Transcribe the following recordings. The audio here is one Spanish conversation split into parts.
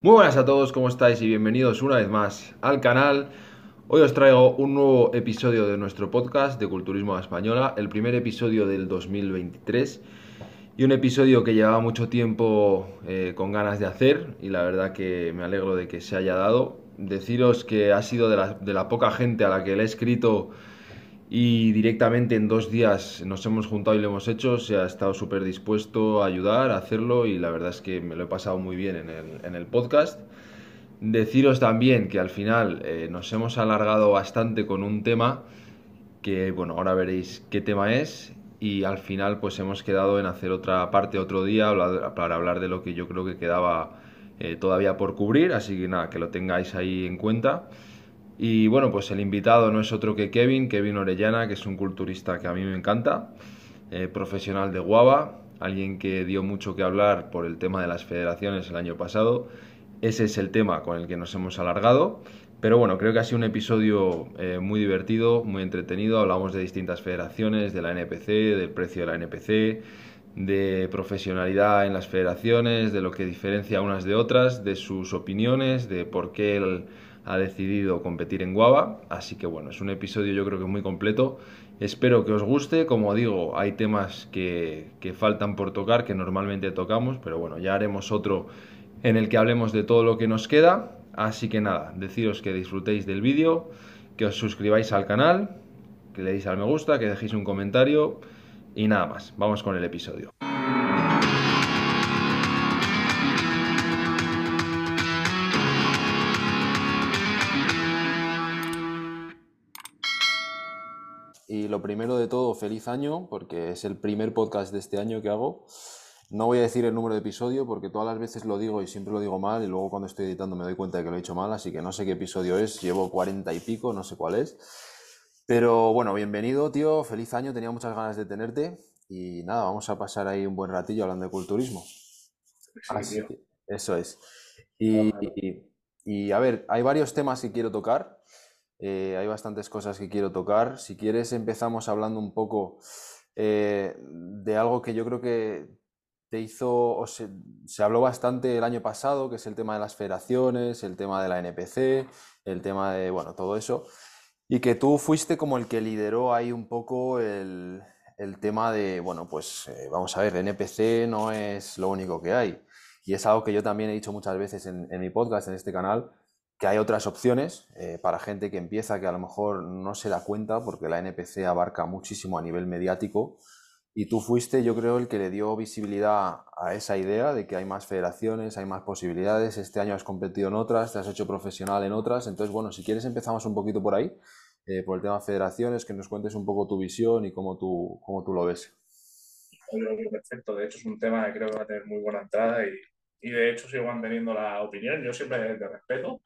Muy buenas a todos, ¿cómo estáis? Y bienvenidos una vez más al canal. Hoy os traigo un nuevo episodio de nuestro podcast de Culturismo Española, el primer episodio del 2023 y un episodio que llevaba mucho tiempo eh, con ganas de hacer y la verdad que me alegro de que se haya dado. Deciros que ha sido de la poca gente a la que le he escrito y directamente en dos días nos hemos juntado y lo hemos hecho. Se ha estado súper dispuesto a ayudar, a hacerlo y la verdad es que me lo he pasado muy bien en el, en el podcast. Deciros también que al final eh, nos hemos alargado bastante con un tema que, bueno, ahora veréis qué tema es y al final pues hemos quedado en hacer otra parte otro día para hablar de lo que yo creo que quedaba eh, todavía por cubrir, así que nada, que lo tengáis ahí en cuenta. Y bueno, pues el invitado no es otro que Kevin, Kevin Orellana, que es un culturista que a mí me encanta, eh, profesional de Guava, alguien que dio mucho que hablar por el tema de las federaciones el año pasado. Ese es el tema con el que nos hemos alargado. Pero bueno, creo que ha sido un episodio eh, muy divertido, muy entretenido. Hablamos de distintas federaciones, de la NPC, del precio de la NPC, de profesionalidad en las federaciones, de lo que diferencia unas de otras, de sus opiniones, de por qué el ha decidido competir en Guava. Así que bueno, es un episodio yo creo que muy completo. Espero que os guste. Como digo, hay temas que, que faltan por tocar, que normalmente tocamos, pero bueno, ya haremos otro en el que hablemos de todo lo que nos queda. Así que nada, deciros que disfrutéis del vídeo, que os suscribáis al canal, que le deis al me gusta, que dejéis un comentario y nada más. Vamos con el episodio. Y lo primero de todo, feliz año, porque es el primer podcast de este año que hago. No voy a decir el número de episodio porque todas las veces lo digo y siempre lo digo mal y luego cuando estoy editando me doy cuenta de que lo he hecho mal, así que no sé qué episodio es, llevo cuarenta y pico, no sé cuál es. Pero bueno, bienvenido, tío, feliz año, tenía muchas ganas de tenerte y nada, vamos a pasar ahí un buen ratillo hablando de culturismo. Sí, eso es. Y, y, y a ver, hay varios temas que quiero tocar. Eh, hay bastantes cosas que quiero tocar. Si quieres, empezamos hablando un poco eh, de algo que yo creo que te hizo, se, habló bastante el año pasado, que es el tema de las federaciones, el tema de la NPC, el tema de, bueno, todo eso. Y que tú fuiste como el que lideró ahí un poco el, el tema de, bueno, pues eh, vamos a ver, NPC no es lo único que hay. Y es algo que yo también he dicho muchas veces en, en mi podcast, en este canal, que hay otras opciones eh, para gente que empieza que a lo mejor no se da cuenta porque la NPC abarca muchísimo a nivel mediático. Y tú fuiste yo creo el que le dio visibilidad a esa idea de que hay más federaciones, hay más posibilidades, este año has competido en otras, te has hecho profesional en otras, entonces bueno, si quieres empezamos un poquito por ahí, eh, por el tema federaciones, que nos cuentes un poco tu visión y cómo tú, cómo tú lo ves. Perfecto, de hecho es un tema que creo que va a tener muy buena entrada y, y de hecho sigo manteniendo la opinión, yo siempre te respeto,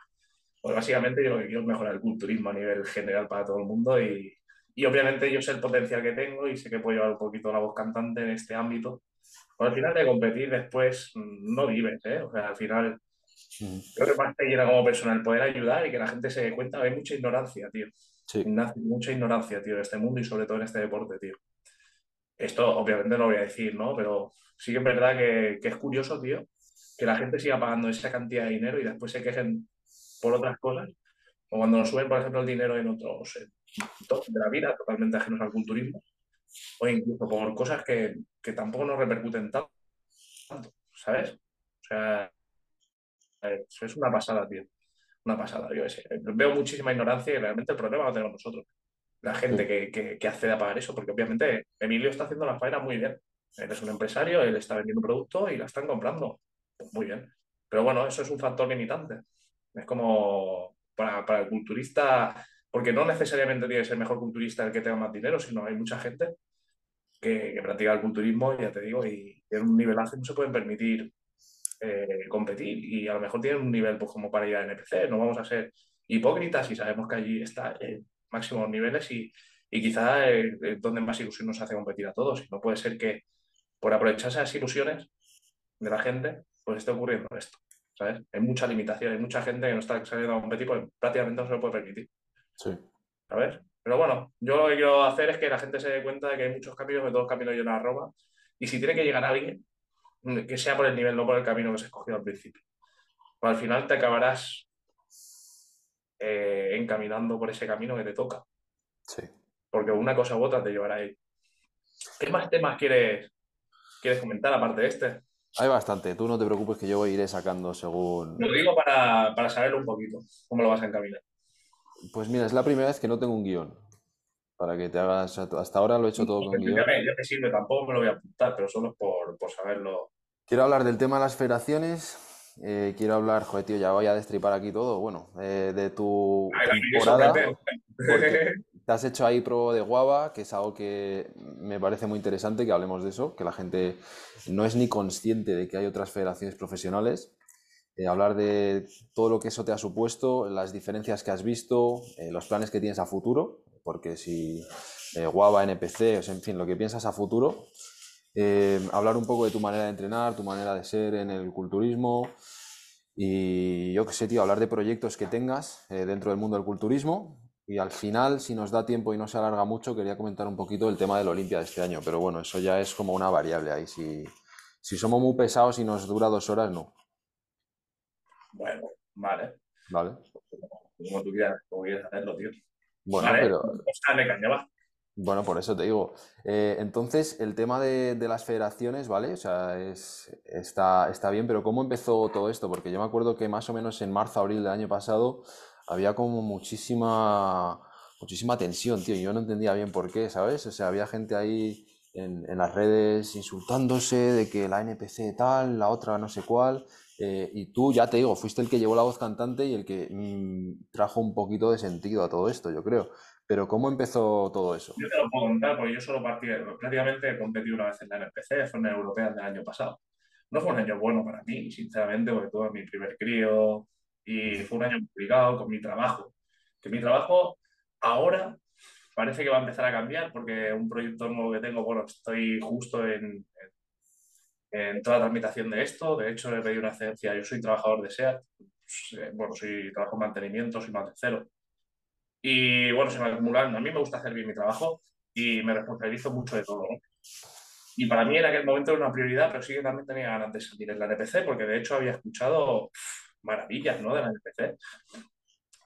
pues básicamente yo lo que quiero es mejorar el culturismo a nivel general para todo el mundo y, y, obviamente yo sé el potencial que tengo y sé que puedo llevar un poquito la voz cantante en este ámbito. Pues al final de competir después mm, no vives, ¿eh? O sea, al final mm. creo que más te llena como persona el poder ayudar y que la gente se dé cuenta. Hay mucha ignorancia, tío. Sí. Mucha ignorancia, tío, en este mundo y sobre todo en este deporte, tío. Esto obviamente no lo voy a decir, ¿no? Pero sí que es verdad que, que es curioso, tío, que la gente siga pagando esa cantidad de dinero y después se quejen por otras cosas, o cuando nos suben, por ejemplo, el dinero en otros de la vida, totalmente ajenos al culturismo, o incluso por cosas que, que tampoco nos repercuten tanto, ¿sabes? O sea, es una pasada, tío. Una pasada, yo sé. Veo muchísima ignorancia y realmente el problema lo tenemos nosotros. La gente que, que, que, accede a pagar eso, porque obviamente Emilio está haciendo la faena muy bien. Él es un empresario, él está vendiendo producto y la están comprando. Pues muy bien. Pero bueno, eso es un factor limitante. Es como para, el culturista, porque no necesariamente tiene que ser el mejor culturista el que tenga más dinero, sino hay mucha gente que, practica el culturismo, ya te digo, y en un nivelazo no se pueden permitir eh, competir y a lo mejor tienen un nivel pues, como para ir a NPC. No vamos a ser hipócritas y sabemos que allí está en máximos niveles y, y quizá eh, donde más ilusión nos hace competir a todos. No puede ser que por aprovecharse esas ilusiones de la gente, pues esté ocurriendo esto. ¿Sabes? Hay mucha limitación, hay mucha gente que no está saliendo a competir porque prácticamente no se lo puede permitir. Sí. ¿Sabes? Pero bueno, yo lo que quiero hacer es que la gente se dé cuenta de que hay muchos caminos, que todos los caminos llegan a Roma, y si tiene que llegar alguien, que sea por el nivel, no por el camino que se escogió al principio. al final te acabarás eh, encaminando por ese camino que te toca. Sí. Porque una cosa u otra te llevará ahí. ¿Qué más temas quieres, quieres comentar aparte de este? Hay bastante, tú no te preocupes que yo iré sacando según... Lo digo para, para saberlo un poquito, cómo lo vas a encaminar. Pues mira, es la primera vez que no tengo un guion. Para que te hagas. Hasta ahora lo he hecho todo con guion. Ya me sirve, tampoco me lo voy a apuntar, pero solo por, por saberlo. Quiero hablar del tema de las federaciones. eh, quiero hablar, joder, tío, ya voy a destripar aquí todo. Bueno, eh, de tu Ay, temporada. porque te has hecho ahí pro de guava, que es algo que me parece muy interesante que hablemos de eso, que la gente no es ni consciente de que hay otras federaciones profesionales. Eh, hablar de todo lo que eso te ha supuesto, las diferencias que has visto, eh, los planes que tienes a futuro, porque si eh, guava, NPC, o sea, en fin, lo que piensas a futuro. Eh, hablar un poco de tu manera de entrenar, tu manera de ser en el culturismo. Y yo qué sé, tío, hablar de proyectos que tengas eh, dentro del mundo del culturismo. Y al final, si nos da tiempo y no se alarga mucho, quería comentar un poquito el tema del Olimpia de este año. Pero bueno, eso ya es como una variable ahí. Si, si somos muy pesados y nos dura dos horas, no. Bueno, vale. ¿Vale? Como tú quieras, como quieras hacerlo, tío. Bueno, vale, pero pues dale caña, va. bueno, por eso te digo. Eh, entonces, el tema de, de las federaciones, ¿vale? O sea, es, está, está bien, pero ¿cómo empezó todo esto? Porque yo me acuerdo que más o menos en marzo, abril del año pasado había como muchísima, muchísima tensión, tío. Yo no entendía bien por qué, ¿sabes? O sea, había gente ahí en, en las redes insultándose de que la NPC tal, la otra no sé cuál. eh, y tú, ya te digo, fuiste el que llevó la voz cantante y el que mm, trajo un poquito de sentido a todo esto, yo creo. Pero ¿cómo empezó todo eso? Yo te lo puedo contar porque yo solo partí, prácticamente he competido una vez en la NPC, fue en la Europea del año pasado. No fue un año bueno para mí, sinceramente, porque tuve mi primer crío y fue un año complicado con mi trabajo. Que mi trabajo ahora parece que va a empezar a cambiar porque un proyecto nuevo que tengo, bueno, estoy justo en, en, en toda la tramitación de esto. De hecho, he pedido una excedencia. Yo soy trabajador de SEAT, bueno, soy trabajo en mantenimiento, soy más de cero. Y bueno, se me acumulan. A mí me gusta hacer bien mi trabajo y me responsabilizo mucho de todo. ¿no? Y para mí en aquel momento era una prioridad, pero sí que también tenía ganas de salir en la NPC, porque de hecho había escuchado maravillas ¿no? de la NPC.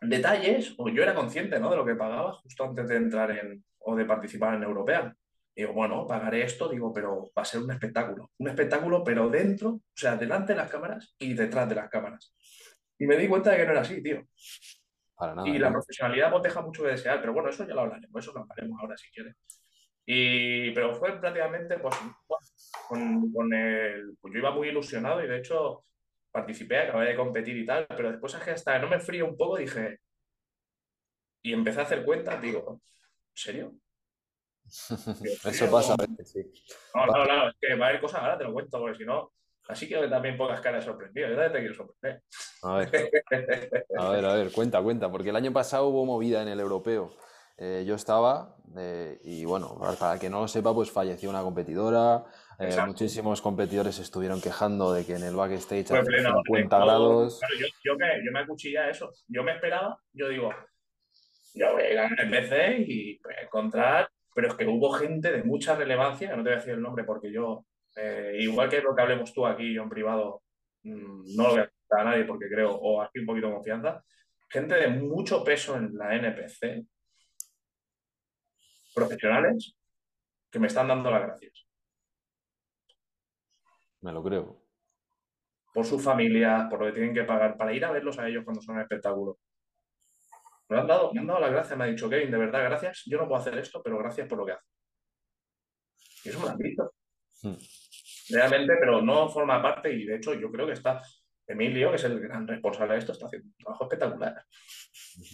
Detalles, o yo era consciente ¿no? de lo que pagaba justo antes de entrar en o de participar en Europea. Digo, bueno, pagaré esto, digo, pero va a ser un espectáculo. Un espectáculo, pero dentro, o sea, delante de las cámaras y detrás de las cámaras. Y me di cuenta de que no era así, tío. Para nada, Y la ¿no? profesionalidad pues deja mucho que desear, pero bueno, eso ya lo hablaremos, eso lo hablaremos ahora si quieres. Y, pero fue prácticamente, pues, con, con el, pues yo iba muy ilusionado y de hecho participé, acabé de competir y tal, pero después es que hasta no me frío un poco dije, y empecé a hacer cuentas, digo, ¿en serio? Digo, ¿en Eso pasa a veces, sí. No, no, no, es que va a haber cosas, ahora te lo cuento, porque si no, así que también pongas cara de sorprendido, yo también te quiero sorprender. A ver, a ver, a ver, cuenta, cuenta, porque el año pasado hubo movida en el europeo. Eh, yo estaba, eh, y bueno, para que no lo sepa, pues falleció una competidora. Eh, muchísimos competidores estuvieron quejando de que en el backstage pleno, 50 todo. grados. Claro, yo, yo me, yo me acuchillé a eso. Yo me esperaba, yo digo, yo voy a ir a NPC y voy a encontrar, pero es que hubo gente de mucha relevancia, no te voy a decir el nombre porque yo, eh, igual que lo que hablemos tú aquí, yo en privado, mm, no lo voy a contar a nadie porque creo, o aquí un poquito de confianza, gente de mucho peso en la NPC, profesionales, que me están dando las gracias. Me lo creo. por sus familias, por lo que tienen que pagar, para ir a verlos a ellos cuando son un espectáculo. Me han dado, me han dado las gracias, me ha dicho, Kevin, de verdad, gracias. Yo no puedo hacer esto, pero gracias por lo que haces. Y eso me lo han dicho. Hmm. Realmente, pero no forma parte, y de hecho, yo creo que está Emilio, que es el gran responsable de esto, está haciendo un trabajo espectacular.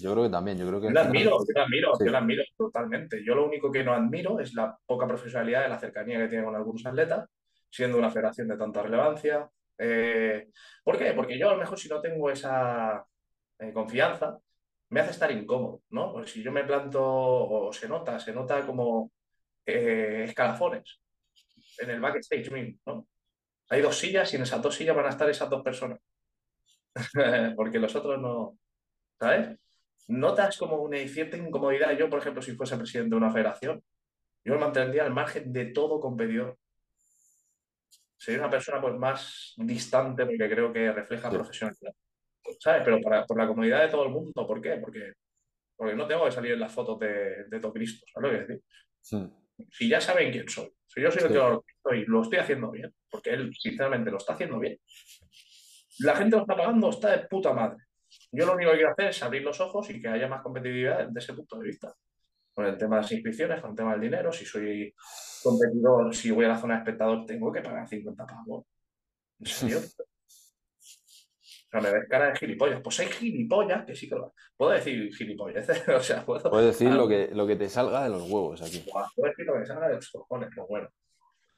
Yo creo que también, yo creo que Yo final- admiro, yo lo admiro, Sí. yo lo admiro totalmente. Yo lo único que no admiro es la poca profesionalidad de la cercanía que tiene con algunos atletas, siendo una federación de tanta relevancia. Eh, ¿por qué? Porque yo a lo mejor si no tengo esa eh, confianza, me hace estar incómodo, ¿no? Porque si yo me planto, o se nota, se nota como eh, escalafones en el backstage ¿no? Hay dos sillas y en esas dos sillas van a estar esas dos personas. Porque los otros no, ¿sabes? Notas como una cierta incomodidad. Yo, por ejemplo, si fuese presidente de una federación, yo me mantendría al margen de todo competidor. Sería una persona pues más distante porque creo que refleja Sí. profesionalidad. ¿sabes? Pero para, por la comodidad de todo el mundo, ¿por qué? Porque, porque no tengo que salir en las fotos de, de todo Cristo, ¿sabes lo que decir? Sí. Si ya saben quién soy, si yo soy el Sí. que lo estoy, lo estoy haciendo bien, porque él, sinceramente, lo está haciendo bien. La gente lo está pagando, está de puta madre. Yo lo único que quiero hacer es abrir los ojos y que haya más competitividad desde ese punto de vista. Con el tema de las inscripciones, con el tema del dinero, si soy competidor, si voy a la zona de espectador, tengo que pagar 50 pavos. ¿En serio? O sea, me ves cara de gilipollas. Pues hay gilipollas que sí que lo... Puedo decir gilipollas, o sea, puedo... Puedes decir Ah, lo que, lo que te salga de los huevos aquí. Puedo decir lo que salga de los cojones, pero bueno.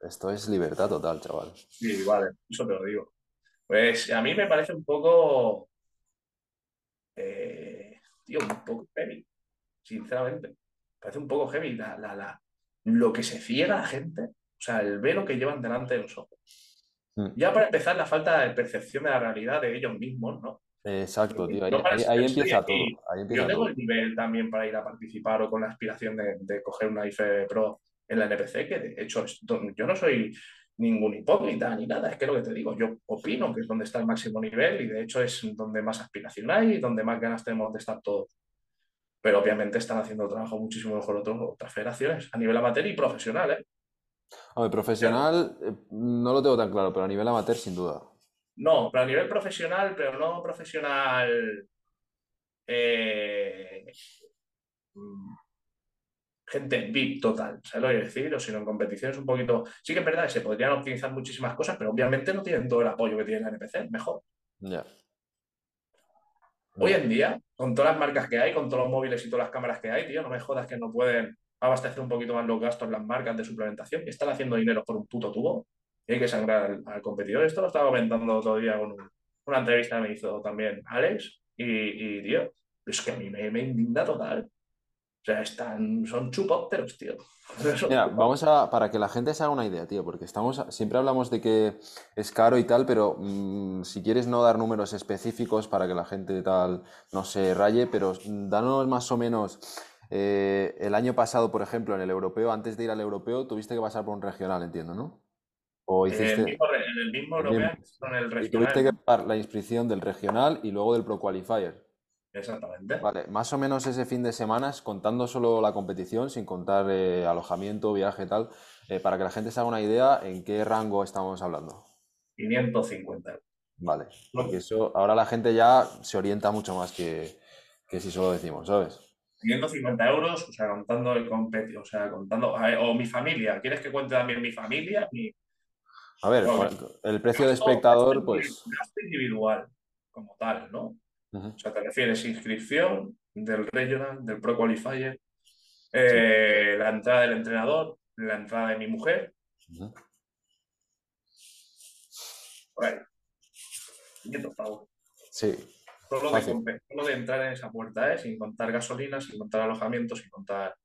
Esto es libertad total, chaval. Sí, vale, eso te lo digo. Pues a mí me parece un poco, eh, tío, un poco heavy, sinceramente. Parece un poco heavy la, la, la- lo que se ciega la gente, o sea, el velo que llevan delante de los ojos. Mm. Ya para empezar, la falta de percepción de la realidad de ellos mismos, ¿no? Exacto, tío. Ahí, empieza todo. Ahí Yo tengo todo. el nivel también para ir a participar o con la aspiración de, de coger una IFE Pro en la NPC, que de hecho es yo no soy ningún hipócrita ni nada, es que lo que te digo, yo opino que es donde está el máximo nivel y de hecho es donde más aspiración hay y donde más ganas tenemos de estar todos. Pero obviamente están haciendo trabajo muchísimo mejor otros, otras federaciones, a nivel amateur y profesional, ¿eh? Hombre, profesional, eh, no lo tengo tan claro, pero a nivel amateur, sin duda. No, pero a nivel profesional, pero no profesional. eh, mm, gente VIP total, ¿sabes lo que quiero decir? O sino en competiciones un poquito. Sí que es verdad que se podrían optimizar muchísimas cosas, pero obviamente no tienen todo el apoyo que tiene la NPC, mejor. Ya. Hoy en día, con todas las marcas que hay, con todos los móviles y todas las cámaras que hay, tío, no me jodas que no pueden abastecer un poquito más los gastos las marcas de suplementación, que están haciendo dinero por un puto tubo y hay que sangrar al, al competidor. Esto lo estaba comentando otro día con un- una entrevista que me hizo también Alex y, y, tío, es que a mí me, me indigna total. O sea, están, son chupópteros, tío. Son Mira, chupópteros. vamos a, para que la gente se haga una idea, tío, porque estamos, siempre hablamos de que es caro y tal, pero mm, si quieres no dar números específicos para que la gente tal no se raye, pero mm, danos más o menos, eh, el año pasado, por ejemplo, en el europeo, antes de ir al europeo, tuviste que pasar por un regional, entiendo, ¿no? O En el hiciste, mismo, el mismo el europeo, mismo- en el y tuviste regional. que pagar la inscripción del regional y luego del Pro Qualifier. Exactamente. Vale, más o menos ese fin de semana, contando solo la competición, sin contar eh, alojamiento, viaje, tal, eh, para que la gente se haga una idea en qué rango estamos hablando. 550 euros. Vale, porque eso ahora la gente ya se orienta mucho más que, que si solo decimos, ¿sabes? 550 euros, o sea, contando el competi, o sea, contando, ver, o mi familia, ¿quieres que cuente también mi familia? Mi A ver, Bueno, el precio de espectador, gasto pues... gasto individual, como tal, ¿no? O sea, te refieres inscripción del regional, del Pro Qualifier, eh, la entrada del entrenador, la entrada de mi mujer, ujú. por ahí. 500 pavos. Sí, Solo de, solo de entrar en esa puerta, ¿eh? Sin contar gasolina, sin contar alojamiento, sin contar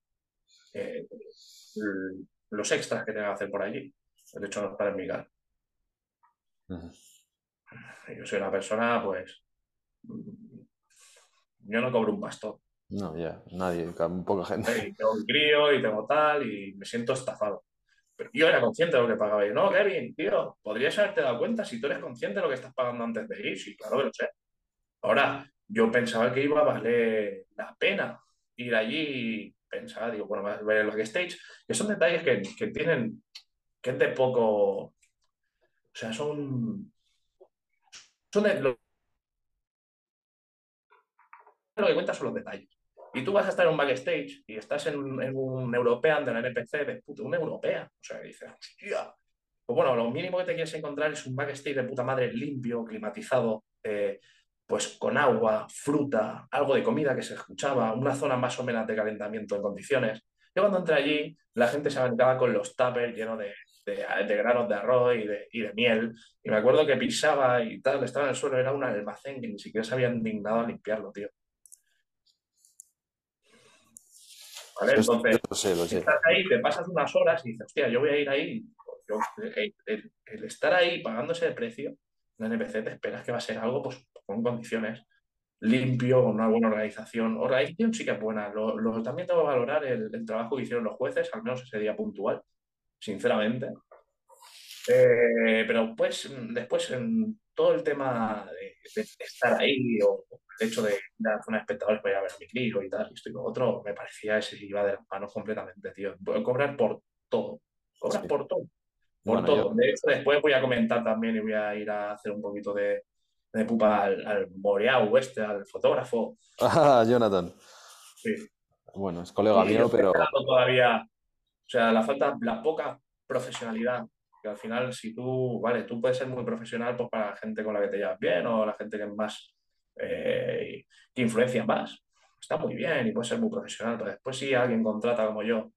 eh, los extras que tenga que hacer por allí. El hecho no estar en mi casa. Yo soy una persona, pues. Yo no cobro un bastón. No, ya, nadie, ca- poca gente. Y tengo un crío y tengo tal, y me siento estafado. Pero yo era consciente de lo que pagaba. Y no, Kevin, tío, podrías haberte dado cuenta si tú eres consciente de lo que estás pagando antes de ir. Sí, claro que lo sé. Ahora, yo pensaba que iba a valer la pena ir allí. Pensaba, digo, bueno, ver el backstage, que son detalles que, que tienen, que es de poco. O sea, son. Son de, lo, que cuenta son los detalles. Y tú vas a estar en un backstage y estás en un, en un European de la NPC, de puta, un European. O sea, dices, hostia. Pues bueno, lo mínimo que te quieres encontrar es un backstage de puta madre limpio, climatizado, eh, pues con agua, fruta, algo de comida que se escuchaba, una zona más o menos de calentamiento en condiciones. Yo cuando entré allí, la gente se aventaba con los tuppers llenos de, de- de granos de arroz y de, y de miel. Y me acuerdo que pisaba y tal, estaba en el suelo, era un almacén que ni siquiera se habían dignado a limpiarlo, tío. ¿Vale? Entonces, lo sé, lo sé. estás ahí, te pasas unas horas y dices, hostia, yo voy a ir ahí. Yo- el, el- el estar ahí pagando ese precio, la NPC te esperas que va a ser algo pues, con condiciones, limpio, con una buena organización. Organización sí que es buena. Lo, lo- también tengo que valorar el, el trabajo que hicieron los jueces, al menos ese día puntual, sinceramente. Eh, pero pues después en todo el tema de, estar ahí o el hecho de ir a la zona de espectadores para ir a ver a mi crío y tal, y esto y lo otro, me parecía ese iba de las manos completamente, tío. Voy a cobrar por todo. Cobras Sí. por todo. Por Bueno, todo. yo- De hecho, después voy a comentar también y voy a ir a hacer un poquito de, de pupa al, al Boreau este, al fotógrafo. Ah, Jonathan. Sí. Bueno, es colega mío, pero todavía, o sea, la falta, la poca profesionalidad. Que al final, si tú, vale, tú puedes ser muy profesional pues para la gente con la que te llevas bien o la gente que es más, eh, que influencia más. Está muy bien y puedes ser muy profesional, pero después si alguien contrata como yo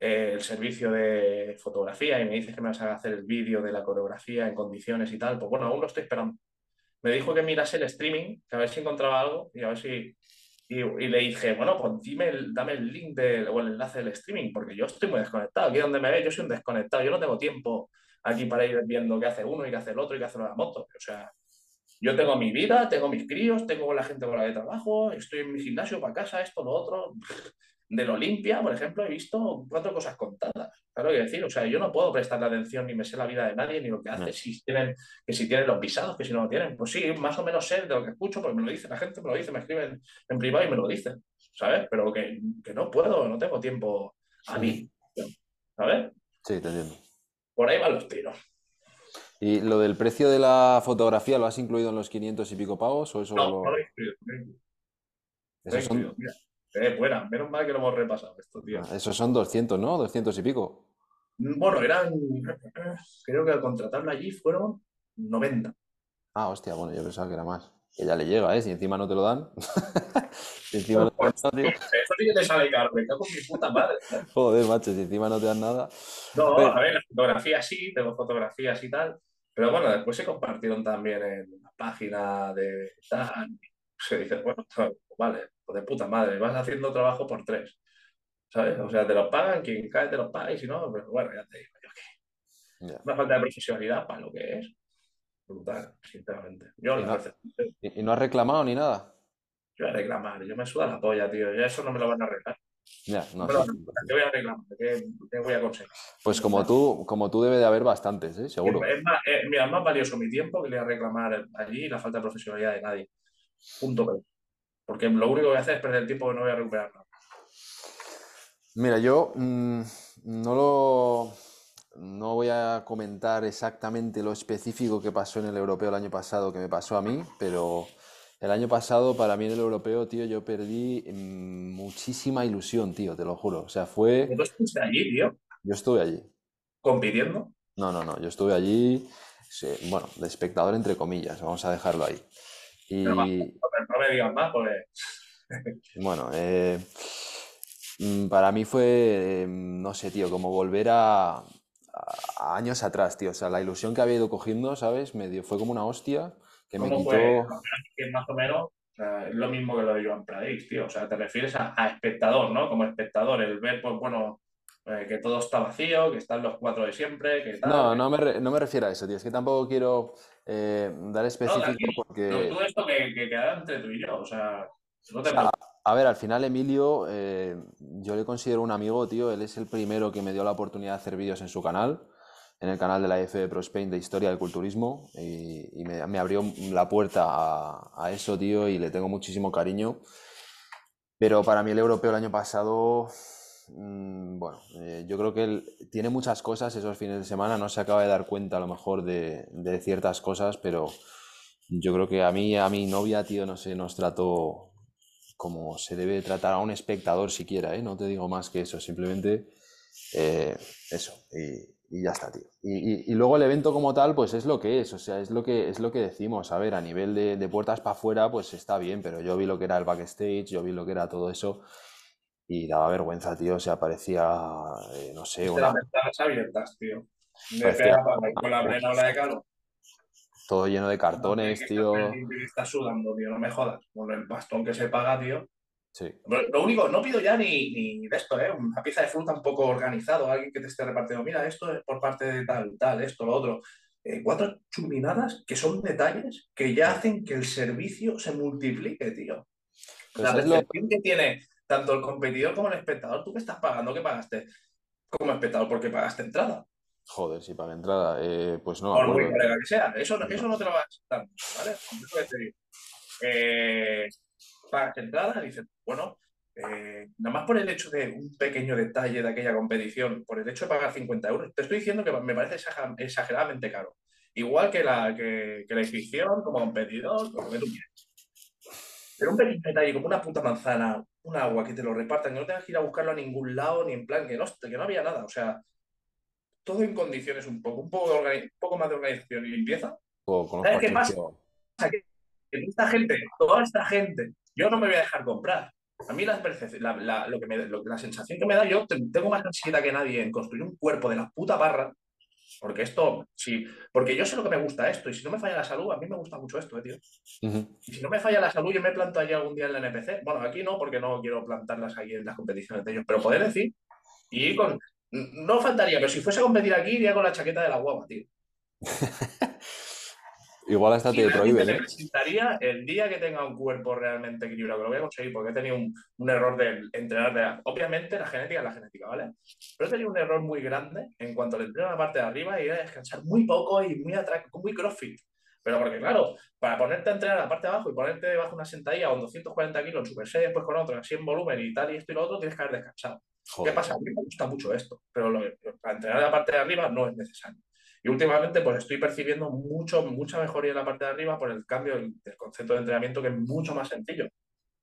eh, el servicio de fotografía y me dices que me vas a hacer el vídeo de la coreografía en condiciones y tal, pues bueno, aún lo estoy esperando. Me dijo que mirase el streaming, que a ver si encontraba algo y a ver si... Y, y le dije, bueno, pues dime el- dame el link del, o el enlace del streaming, porque yo estoy muy desconectado. Aquí donde me ves, yo soy un desconectado. Yo no tengo tiempo aquí para ir viendo qué hace uno y qué hace el otro y qué hace la moto. O sea, yo tengo mi vida, tengo mis críos, tengo la gente con la que trabajo, estoy en mi gimnasio para casa, esto, lo otro. Del Olimpia, por ejemplo, he visto cuatro cosas contadas. Claro que decir, o sea, yo no puedo prestarle atención ni me sé la vida de nadie ni lo que hace, No. si tienen, que si tienen los visados, que si no lo tienen. Pues sí, más o menos sé de lo que escucho, porque me lo dice la gente, me lo dice, me escriben en privado y me lo dicen, ¿sabes? Pero que, que no puedo, no tengo tiempo a mí, ¿sabes? sí, te entiendo. Por ahí van los tiros. ¿Y lo del precio de la fotografía lo has incluido en los 500 y pico pavos o eso No, lo- no lo he incluido, no lo he incluido. Eh, buena, menos mal que lo hemos repasado esto, tío. ah, esos son 200, ¿no? 200 y pico. Bueno, eran, creo que al contratarlo allí fueron 90. Ah, hostia, bueno, yo pensaba que era más. Que ya le llega, ¿eh? Si encima no te lo dan. Si encima no te dan tío. Eso sí que te sale caro, me cago en mi puta madre. Joder, macho, si encima no te dan nada. No, a ver, las fotografías sí, tengo fotografías y tal, pero bueno, después se compartieron también en la página de tal. Se dice, bueno, vale, pues de puta madre, vas haciendo trabajo por tres, ¿sabes? O sea, te lo pagan, quien cae te lo paga y si no, pero bueno, ya te digo yo que Ya. una falta de profesionalidad para lo que es. Brutal, sinceramente. Yo, Y no- verdad, ¿Y, y no has reclamado ni nada? yo voy a reclamar, yo me suda la polla, tío, ya eso no me lo van a arreglar. Ya, no, Pero, sí. ¿qué voy a reclamar? ¿Qué, qué voy a conseguir? Pues como tú, como tú debe de haber bastantes, ¿eh? Seguro. Es más, eh, mira, es más valioso mi tiempo que le voy a reclamar allí la falta de profesionalidad de nadie. Punto. Porque lo único que voy a hacer es perder el tiempo que no voy a recuperar nada. Mira, yo mm, no lo no voy a comentar exactamente lo específico que pasó en el europeo el año pasado que me pasó a mí, pero el año pasado para mí en el europeo, tío, yo perdí mm, muchísima ilusión, tío, te lo juro. O sea, fue. ¿Tú estuviste allí, tío, Yo estuve allí. compitiendo? No, no, no, yo estuve allí, sí, bueno, de espectador entre comillas, vamos a dejarlo ahí. Y. Pero. No me, digas más, porque Bueno, eh, mm, para mí fue, eh, no sé, tío, como volver a, a- a años atrás, tío. O sea, la ilusión que había ido cogiendo, ¿sabes? Me dio, fue como una hostia que me ¿cómo quitó. fue? Que más o menos lo mismo que lo de Joan Pradix, tío. O sea, te refieres a, a espectador, ¿no? Como espectador, el ver, pues bueno, eh, que todo está vacío, que están los cuatro de siempre, que tal. No, no me, re- no me refiero a eso, tío. Es que tampoco quiero eh, dar No, específico tranquilo. porque. Pero tú esto que, que queda entre tú y yo, o sea, no te sea, A ver, al final Emilio, eh, yo le considero un amigo, tío. Él es el primero que me dio la oportunidad de hacer vídeos en su canal, en el canal de la F de Pro Spain de Historia del Culturismo, y, y me, me abrió la puerta a, a eso, tío, y le tengo muchísimo cariño. Pero para mí el europeo el año pasado, mm, bueno, eh, yo creo que él tiene muchas cosas esos fines de semana, no se acaba de dar cuenta a lo mejor de, de ciertas cosas, pero yo creo que a mí, a mi novia, tío, no sé, nos trató como se debe tratar a un espectador siquiera, ¿eh? No te digo más que eso, simplemente eh, eso, y, y ya está, tío. Y, y- y luego el evento como tal, pues es lo que es, o sea, es lo que, es lo que decimos, a ver, a nivel de, de puertas para afuera, pues está bien, pero yo vi lo que era el backstage, yo vi lo que era todo eso, y daba vergüenza, tío, o sea, parecía, eh, no sé, una, las ventanas abiertas, tío. De Parecía- con la plena ola de calor. todo lleno de cartones, tío. estás sudando, tío, no me jodas. Con el bastón que se paga, tío. Sí, Lo único, no pido ya ni, ni de esto, ¿eh? Una pieza de fruta un poco organizado, alguien que te esté repartiendo. Mira, esto es por parte de tal, tal, esto, lo otro. Eh, cuatro chuminadas que son detalles que ya hacen que el servicio se multiplique, tío. Pues La es lo- que tiene tanto el competidor como el espectador. ¿Tú qué estás pagando? ¿Qué pagaste como espectador? Porque pagaste entrada. Joder, si paga entrada, eh, pues no. Por muy colega que sea. Eso, no- eso no te lo vas a aceptar, ¿vale? Que. Eh, pagas entrada, dices, bueno, eh, nada más por el hecho de un pequeño detalle de aquella competición, por el hecho de pagar 50 euros, te estoy diciendo que me parece exager- exageradamente caro. Igual que la, que, que la inscripción como competidor, como que tú quieras. Pero un pequeño detalle como una puta manzana, un agua que te lo repartan, que no tengas que ir a buscarlo a ningún lado, ni en plan, que no, que no había nada. O sea, todo en condiciones un poco, un poco, de organi- un poco más de organización y limpieza. O con los ¿Sabes qué pasa? que esta gente, toda esta gente, yo no me voy a dejar comprar. A mí la, la, la- lo que me, lo- la sensación que me da, yo te- tengo más ansiedad que nadie en construir un cuerpo de la puta barra, porque esto, sí, porque yo sé lo que me gusta esto, y si no me falla la salud, a mí me gusta mucho esto, eh, tío. Y si no me falla la salud, yo me planto allí algún día en la NPC. Bueno, aquí no, porque no quiero plantarlas aquí en las competiciones de ellos, pero poder decir, y con. No faltaría, pero si fuese a competir aquí, iría con la chaqueta de la guapa, tío. Igual hasta te prohíben, me ¿eh? presentaría el día que tenga un cuerpo realmente equilibrado, que lo voy a conseguir porque he tenido un, un error de entrenar. De, obviamente la genética es la genética, ¿vale? Pero he tenido un error muy grande en cuanto al entreno a la parte de arriba y ir a descansar muy poco y muy atrás, muy crossfit. Pero porque, claro, para ponerte a entrenar a la parte de abajo y ponerte debajo una sentadilla con 240 kilos en Super 6, después con otro, así en volumen y tal, y esto y lo otro, tienes que haber descansado. ¿Qué Joder. pasa? A mí me gusta mucho esto, pero lo- para entrenar en la parte de arriba no es necesario. Y últimamente pues estoy percibiendo mucho, mucha mejoría en la parte de arriba por el cambio del, concepto de entrenamiento que es mucho más sencillo.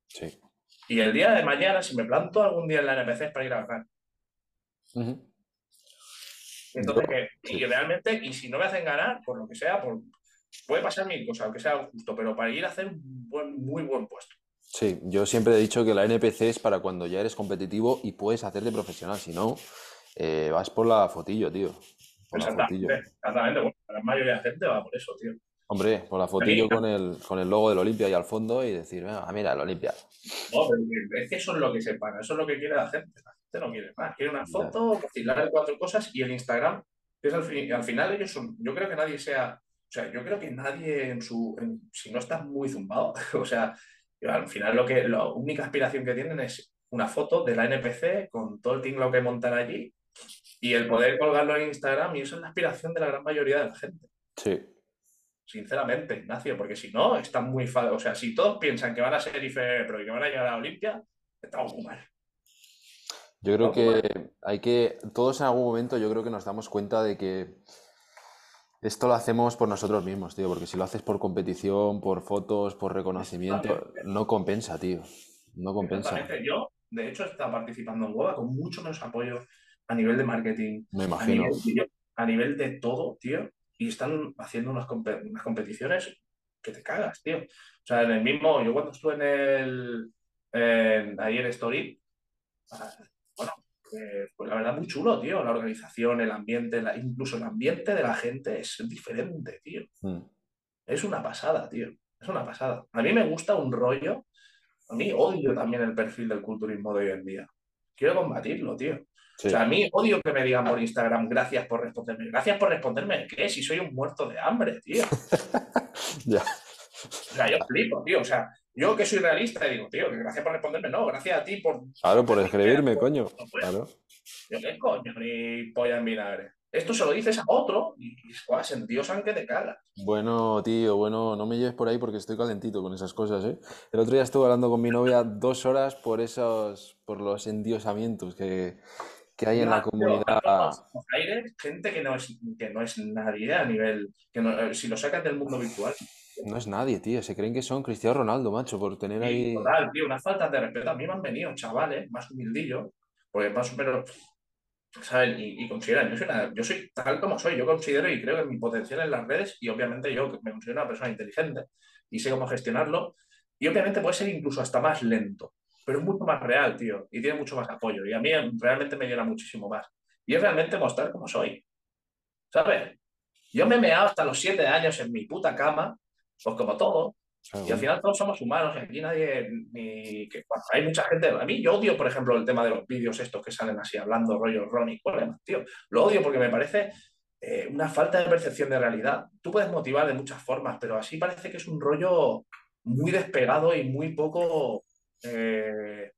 Sí. Y el día de mañana, si me planto algún día en la NPC es para ir a ganar. Entonces, que- y realmente, y si no me hacen ganar, por lo que sea, por, puede pasar mil cosas, aunque sea justo, pero para ir a hacer un buen, muy buen puesto. Sí, yo siempre he dicho que la NPC es para cuando ya eres competitivo y puedes hacerte profesional. Si no, eh, vas por la fotillo, tío. La fotillo. Exactamente, exactamente. Bueno, la mayoría de la gente va por eso, tío. Hombre, por la fotillo con el, con el logo del Olimpia ahí al fondo y decir, ah, mira, el Olimpia. No, pero es que eso es lo que se paga, eso es lo que quiere la gente. La gente no quiere más, quiere una foto, vacilar cuatro cosas y el Instagram, es al, fin- al final ellos son, yo creo que nadie sea, o sea, yo creo que nadie en su, en- si no estás muy zumbado, o sea, al final lo que, la única aspiración que tienen es una foto de la NPC con todo el tinglao que montan allí y el poder colgarlo en Instagram y eso es la aspiración de la gran mayoría de la gente. Sí, Sinceramente, Ignacio, porque si no, están muy O sea, si todos piensan que van a ser IFE Pro y que van a llegar a Olimpia, estamos muy mal. yo creo que hay que, todos en algún momento yo creo que nos damos cuenta de que esto lo hacemos por nosotros mismos, tío, porque si lo haces por competición, por fotos, por reconocimiento, no compensa, tío. No compensa. Yo, de hecho, estaba participando en WODA con mucho menos apoyo a nivel de marketing, Me a nivel, tío, a nivel de todo, tío. Y están haciendo unas, compe- unas competiciones que te cagas, tío. O sea, en el mismo, yo cuando estuve en el, en, ahí en Story, ah, bueno, eh, pues la verdad muy chulo, tío. La organización, el ambiente, la- incluso el ambiente de la gente es diferente, tío. Mm. Es una pasada, tío. Es una pasada. A mí me gusta un rollo. A mí odio también el perfil del culturismo de hoy en día. Quiero combatirlo, tío. Sí. O sea, a mí odio que me digan por Instagram, gracias por responderme. Gracias por responderme, ¿qué? Si soy un muerto de hambre, tío. Ya. O sea, yo flipo, tío. O sea, yo que soy realista y digo, tío, que gracias por responderme. No, gracias a ti por. Claro, por escribirme, coño. No. Claro. Yo, ¿qué coño? Ni polla en vinagre. Esto se lo dices a otro y, y se endiosan que te cagas. Bueno, tío, bueno, no me lleves por ahí porque estoy calentito con esas cosas, ¿eh? El otro día estuve hablando con mi novia dos horas por esos, por los endiosamientos que, que hay en la comunidad. aires, gente que no es, que no es nadie a nivel. Que no- eh, si lo sacas del mundo virtual. No es nadie, tío. Se creen que son Cristiano Ronaldo, macho, por tener ahí. total, tío, unas faltas de respeto. A mí me han venido chavales más humildillos, porque más o menos, ¿saben? Y, y consideran, yo soy, una- yo soy tal como soy, yo considero y creo en mi potencial en las redes, y obviamente yo me considero una persona inteligente y sé cómo gestionarlo, y obviamente puede ser incluso hasta más lento, pero es mucho más real, tío, y tiene mucho más apoyo, y a mí realmente me llena muchísimo más. Y es realmente mostrar cómo soy, ¿sabes? Yo me he meado hasta los siete años en mi puta cama, pues como todo, y al final todos somos humanos y aquí nadie, ni que, bueno, hay mucha gente, a mí yo odio, por ejemplo, el tema de los vídeos estos que salen así hablando rollo Ronnie Coleman, tío. Lo odio porque me parece eh, una falta de percepción de realidad. Tú puedes motivar de muchas formas, pero así parece que es un rollo muy despegado y muy poco... eh,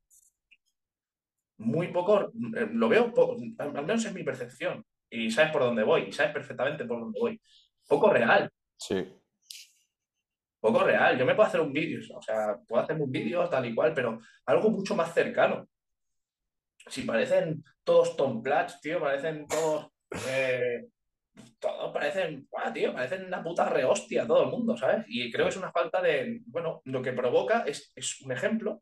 muy poco, eh, lo veo, po- al menos es mi percepción. y sabes por dónde voy, y sabes perfectamente por dónde voy. Poco real. Sí. Poco real. Yo me puedo hacer un vídeo, o sea, puedo hacerme un vídeo tal y cual, pero algo mucho más cercano. Si parecen todos Tom Platz, tío, parecen todos. Eh, todos parecen, tío, parecen una puta rehostia todo el mundo, ¿sabes? Y creo que es una falta de. Bueno, lo que provoca es, es un ejemplo,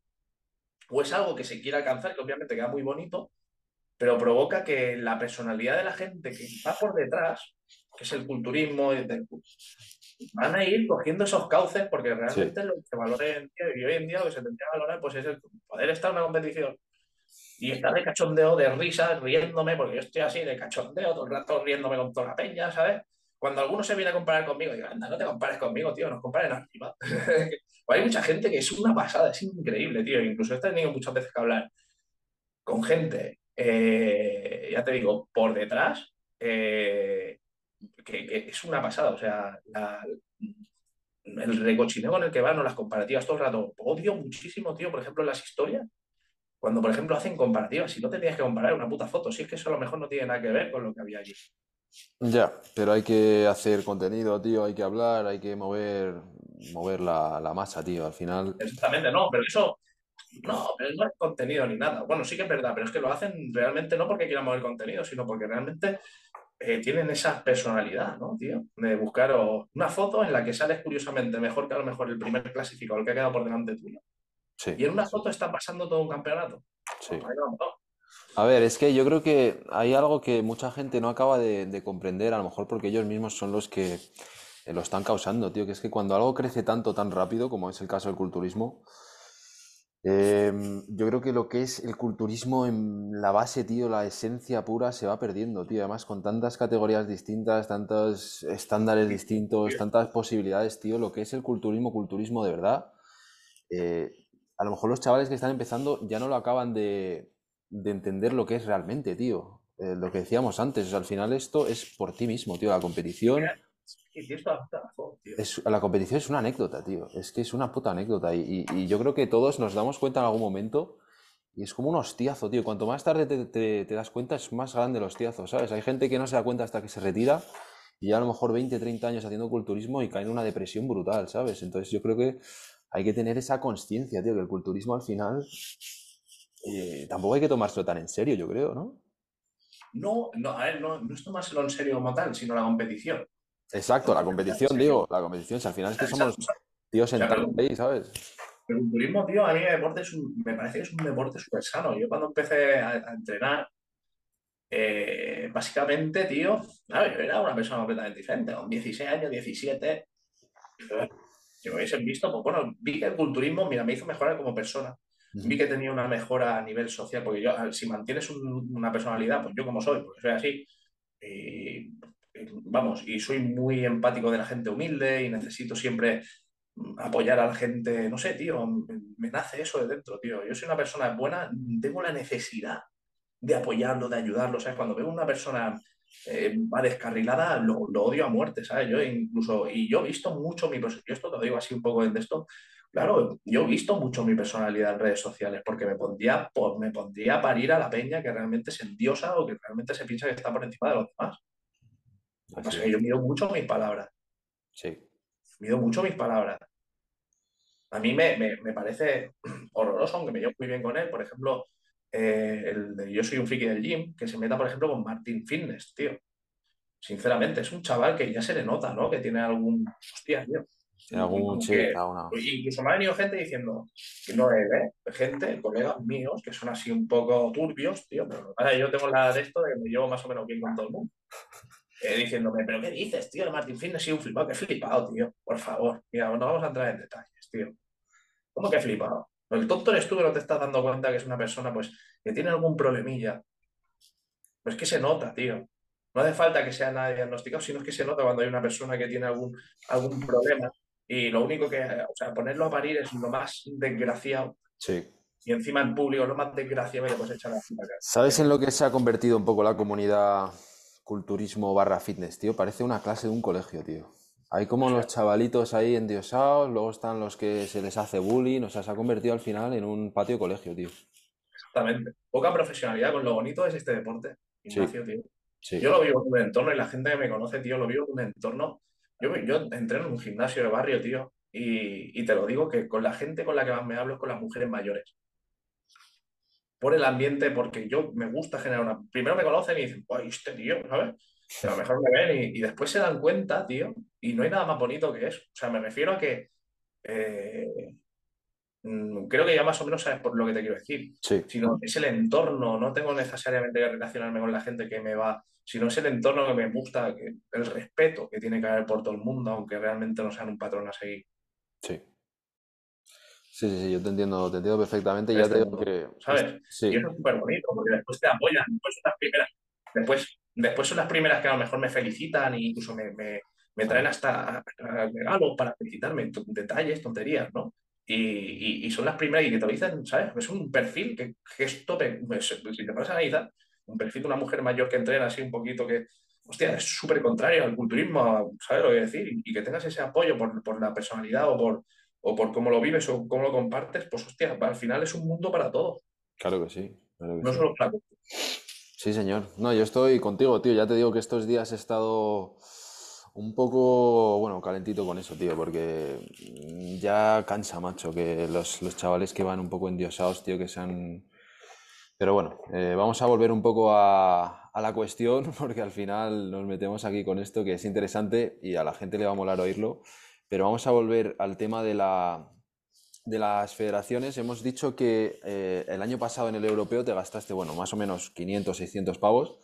o es algo que se quiere alcanzar, que obviamente queda muy bonito, pero provoca que la personalidad de la gente que está por detrás, que es el culturismo, van a ir cogiendo esos cauces porque realmente lo que se valora y hoy en día lo que se tendría que valorar pues es el poder estar en una competición y estar de cachondeo, de risa, riéndome, porque yo estoy así de cachondeo todo el rato riéndome con toda la peña, ¿sabes? Cuando alguno se viene a comparar conmigo, digo, anda, no te compares conmigo, tío, nos comparen arriba. hay mucha gente que es una pasada, es increíble, tío. Incluso he tenido muchas veces que hablar con gente eh, ya te digo, por detrás, eh, que, es una pasada. O sea, el recochineo con el que van o las comparativas todo el rato. Odio muchísimo, tío, por ejemplo, las historias. Cuando, por ejemplo, hacen comparativas, si no tenías que comparar una puta foto, si es que eso a lo mejor no tiene nada que ver con lo que había allí. Ya, pero hay que hacer contenido, tío, hay que hablar, hay que mover, mover la, la masa, tío, al final. Exactamente, no, pero eso, no, pero no es contenido ni nada. Bueno, sí que es verdad, pero es que lo hacen realmente no porque quieran mover contenido, sino porque realmente eh, tienen esa personalidad, ¿no, tío? De buscar una foto en la que sales curiosamente mejor que a lo mejor el primer clasificado, el que ha quedado por delante tuyo. Sí. Y en una foto está pasando todo un campeonato. Sí. A ver, es que yo creo que hay algo que mucha gente no acaba de, de comprender, a lo mejor porque ellos mismos son los que eh, lo están causando, tío, que es que cuando algo crece tanto, tan rápido, como es el caso del culturismo, Em, yo creo que lo que es el culturismo en la base, tío, la esencia pura se va perdiendo, tío. Además, con tantas categorías distintas, tantos estándares distintos, tantas posibilidades, tío, lo que es el culturismo, culturismo de verdad, eh, a lo mejor los chavales que están empezando ya no lo acaban de, entender lo que es realmente, tío. Eh, lo que decíamos antes, al final esto es por ti mismo, tío, la competición es, la competición es una anécdota, tío. Es que es una puta anécdota. Y, yo creo que todos nos damos cuenta en algún momento. Y es como un hostiazo, tío. Cuanto más tarde te, das cuenta, es más grande el hostiazo, ¿sabes? Hay gente que no se da cuenta hasta que se retira. Y ya a lo mejor 20, 30 años haciendo culturismo y cae en una depresión brutal, ¿sabes? Entonces yo creo que hay que tener esa conciencia, tío, que el culturismo al final eh, tampoco hay que tomárselo tan en serio, yo creo, ¿no? No, no, a ver, no, no es tomárselo en serio como tal, sino la competición. Exacto, la competición, digo, la competición, si al final es que somos tíos sentados ahí, ¿sabes? El culturismo, tío, a mí el deporte es un, me parece que es un deporte súper sano. Yo cuando empecé a, entrenar, eh, básicamente, tío, yo era una persona completamente diferente, con 16 años, 17. Si me hubiesen visto, pues bueno, vi que el culturismo, mira, me hizo mejorar como persona. Vi que tenía una mejora a nivel social, porque yo, si mantienes una personalidad, pues yo como soy, porque soy así, y vamos, y soy muy empático de la gente humilde y necesito siempre apoyar a la gente, no sé, tío, me, nace eso de dentro, tío. Yo soy una persona buena, tengo la necesidad de apoyarlo, de ayudarlo, ¿sabes? Cuando veo una persona eh, va descarrilada, lo, odio a muerte, ¿sabes? Yo incluso, y yo he visto mucho mi personalidad, esto te lo digo así un poco de esto, claro, yo he visto mucho mi personalidad en redes sociales porque me pondría, me pondría a parir a la peña que realmente se endiosa o que realmente se piensa que está por encima de los demás yo mido mucho mis palabras. Sí. Mido mucho mis palabras. A mí me, parece horroroso, aunque me llevo muy bien con él. Por ejemplo, eh, el de Yo soy un friki del gym, que se meta, por ejemplo, con Martin Fitness, tío. Sinceramente, es un chaval que ya se le nota, ¿no? Que tiene algún. Hostia, tío. Tiene algún Incluso me ha venido gente diciendo, que no es, ¿eh? Gente, colegas míos, que son así un poco turbios, tío, pero yo tengo la de esto de que me llevo más o menos bien con todo el mundo. Eh, diciéndome, ¿pero qué dices, tío? El Martin Finn ha sido un flipado. Que flipado, tío. Por favor. Mira, no vamos a entrar en detalles, tío. ¿Cómo que flipado? El tonto eres tú que no te estás dando cuenta que es una persona, pues, que tiene algún problemilla. Pues que se nota, tío. No hace falta que sea nada diagnosticado, sino es que se nota cuando hay una persona que tiene algún, algún problema. Y lo único que, o sea, ponerlo a parir es lo más desgraciado. Sí. Y encima en público, lo más desgraciado, pues echar la ¿Sabes en lo que se ha convertido un poco la comunidad culturismo barra fitness, tío, parece una clase de un colegio, tío. Hay como los chavalitos ahí endiosados, luego están los que se les hace bullying, o sea, se ha convertido al final en un patio de colegio, tío. Exactamente. Poca profesionalidad con lo bonito es este deporte, Ignacio, tío. Yo lo vivo en un entorno y la gente que me conoce, tío, lo vivo en un entorno. Yo, yo entré en un gimnasio de barrio, tío, y, y te lo digo que con la gente con la que más me hablo es con las mujeres mayores por el ambiente, porque yo me gusta generar una. Primero me conocen y dicen, ¡ay, este tío! ¿Sabes? a lo mejor me ven y, después se dan cuenta, tío, y no hay nada más bonito que eso. O sea, me refiero a que. Eh, mm, creo que ya más o menos sabes por lo que te quiero decir. Sí. Sino es el entorno, no tengo necesariamente que relacionarme con la gente que me va, sino es el entorno que me gusta, que, el respeto que tiene que haber por todo el mundo, aunque realmente no sean un patrón a seguir. Sí. Sí, sí, sí, yo te entiendo, te entiendo perfectamente. Ya te digo que. ¿Sabes? Sí. Y eso es súper bonito, porque después te apoyan, después son las primeras, después, después son las primeras que a lo mejor me felicitan e incluso me, me, me traen hasta regalos para felicitarme, detalles, tonterías, ¿no? Y, y, son las primeras y que te lo dicen, ¿sabes? Es un perfil que, que esto, pues, si te pones a analizar, un perfil de una mujer mayor que entrena así un poquito que, hostia, es súper contrario al culturismo, ¿sabes lo que decir? Y, que tengas ese apoyo por, por la personalidad o por, o por cómo lo vives o cómo lo compartes, pues hostia, al final es un mundo para todos. Claro que sí. no solo para Sí, señor. No, yo estoy contigo, tío. Ya te digo que estos días he estado un poco, bueno, calentito con eso, tío, porque ya cansa, macho, que los, chavales que van un poco endiosados, tío, que sean... Pero bueno, eh, vamos a volver un poco a, la cuestión, porque al final nos metemos aquí con esto que es interesante y a la gente le va a molar oírlo. Pero vamos a volver al tema de, la, de las federaciones. Hemos dicho que eh, el año pasado en el europeo te gastaste, bueno, más o menos 500, 600 pavos.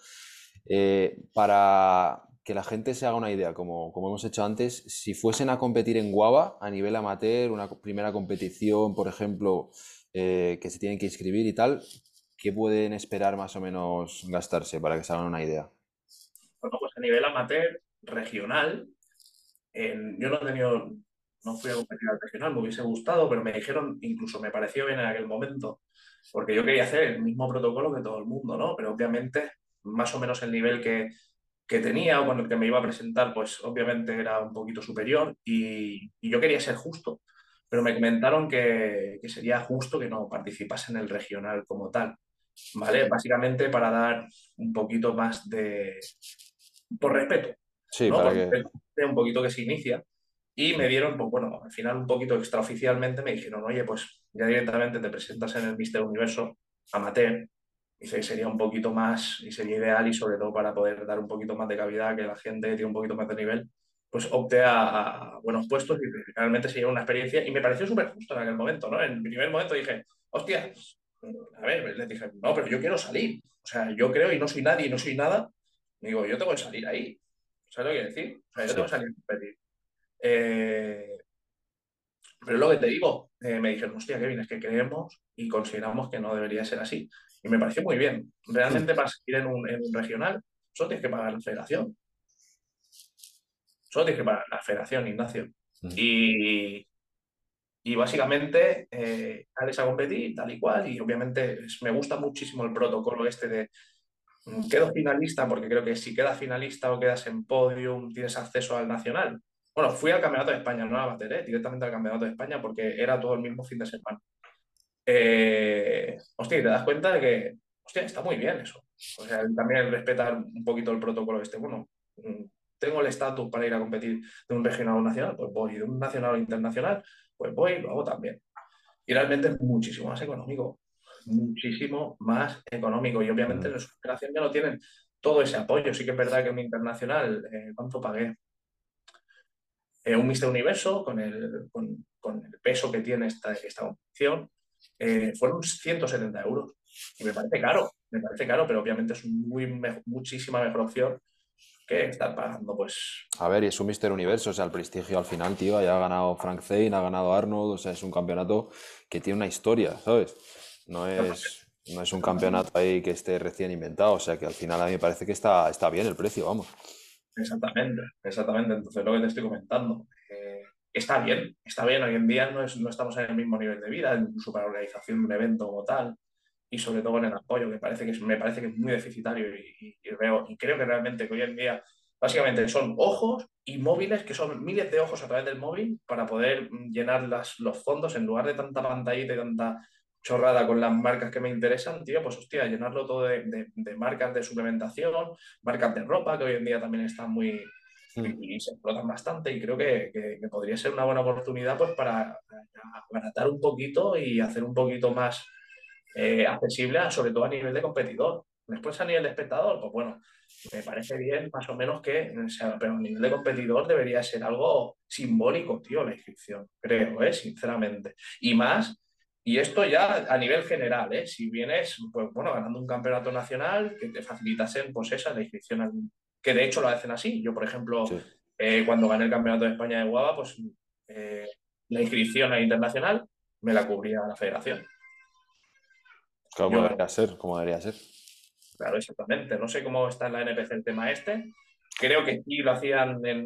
Eh, para que la gente se haga una idea, como, como hemos hecho antes, si fuesen a competir en Guava a nivel amateur, una primera competición, por ejemplo, que se tienen que inscribir y tal, ¿qué pueden esperar más o menos gastarse para que se hagan una idea? Bueno, pues a nivel amateur, regional, yo no he tenido, no fui a competir al regional, me hubiese gustado, pero me dijeron, incluso me pareció bien en aquel momento, porque yo quería hacer el mismo protocolo que todo el mundo, ¿no? Pero obviamente, más o menos el nivel que, que tenía o con el que me iba a presentar, pues obviamente era un poquito superior y, yo quería ser justo, pero me comentaron que, que, sería justo que no participase en el regional como tal, ¿vale? Básicamente para dar un poquito más de, por respeto, Sí, para que... Un poquito que se inicia. Y me dieron, pues bueno, al final un poquito extraoficialmente me dijeron, oye, pues ya directamente te presentas en el Mister Universo amateur. Y sería un poquito más, y sería ideal, y sobre todo para poder dar un poquito más de cavidad, que la gente tiene un poquito más de nivel, pues opte a, buenos puestos y realmente sería una experiencia. Y me pareció súper justo en aquel momento, ¿no? En mi primer momento dije, hostia, a ver, les dije, no, pero yo quiero salir. O sea, yo creo y no soy nadie y no soy nada. Digo, yo tengo que salir ahí. ¿Sabes lo que decir? O sea, yo tengo que salir a competir. Eh, pero lo que te digo, eh, me dijeron, hostia, Kevin, es que creemos y consideramos que no debería ser así. Y me pareció muy bien. Realmente para seguir en un, regional, solo tienes que pagar la federación. Solo tienes que pagar la federación, Ignacio. Y, y básicamente eh, sales a competir tal y cual. Y obviamente me gusta muchísimo el protocolo este de Mm, quedo finalista porque creo que si quedas finalista o quedas en podium tienes acceso al nacional. Bueno, fui al Campeonato de España, no a la ¿eh? directamente al Campeonato de España porque era todo el mismo fin de semana. Eh, hostia, te das cuenta de que, hostia, está muy bien eso. O sea, también respetar un poquito el protocolo este. Bueno, mm, tengo el estatus para ir a competir de un regional o nacional, pues voy. De un nacional o internacional, pues voy y lo hago también. Y realmente es muchísimo más económico muchísimo más económico y obviamente en su operación ya no tienen todo ese apoyo. Sí que es verdad que en mi internacional, eh, ¿cuánto pagué? Eh, un Mister Universo con el, con, con, el peso que tiene esta, esta opción eh, fueron 170 euros. Y me parece caro, me parece caro, pero obviamente es muy muchísima mejor opción que estar pagando, pues. A ver, y es un Mister Universo, o sea, el prestigio al final, tío, ya ha ganado Frank Zane, ha ganado Arnold, o sea, es un campeonato que tiene una historia, ¿sabes? No es, no es un campeonato ahí que esté recién inventado, o sea que al final a mí me parece que está, está bien el precio, vamos. Exactamente, exactamente. Entonces lo que te estoy comentando, eh, está bien, está bien. Hoy en día no, es, no estamos en el mismo nivel de vida, incluso para la organización de un evento como tal, y sobre todo en el apoyo, que parece que es, me parece que es muy deficitario y, veo, y creo que realmente que hoy en día básicamente son ojos y móviles, que son miles de ojos a través del móvil para poder llenar las, los fondos en lugar de tanta pantalla y tanta chorrada con las marcas que me interesan, tío, pues hostia, llenarlo todo de, marcas de suplementación, marcas de ropa, que hoy en día también están muy, mm. y, se explotan bastante y creo que, podría ser una buena oportunidad pues para, abaratar un poquito y hacer un poquito más eh, accesible, sobre todo a nivel de competidor. Después a nivel de espectador, pues bueno, me parece bien más o menos que, pero a nivel de competidor debería ser algo simbólico, tío, la inscripción, creo, ¿eh? sinceramente. Y más, y esto ya a nivel general, ¿eh? si vienes, pues bueno, ganando un campeonato nacional, que te facilitasen, pues esa, la inscripción, que de hecho lo hacen así. Yo, por ejemplo, eh, cuando gané el campeonato de España de Guava, pues eh, la inscripción a internacional me la cubría la federación. Como debería ser, como debería ser. Claro, exactamente. No sé cómo está en la NPC el tema este. Creo que sí lo hacían en.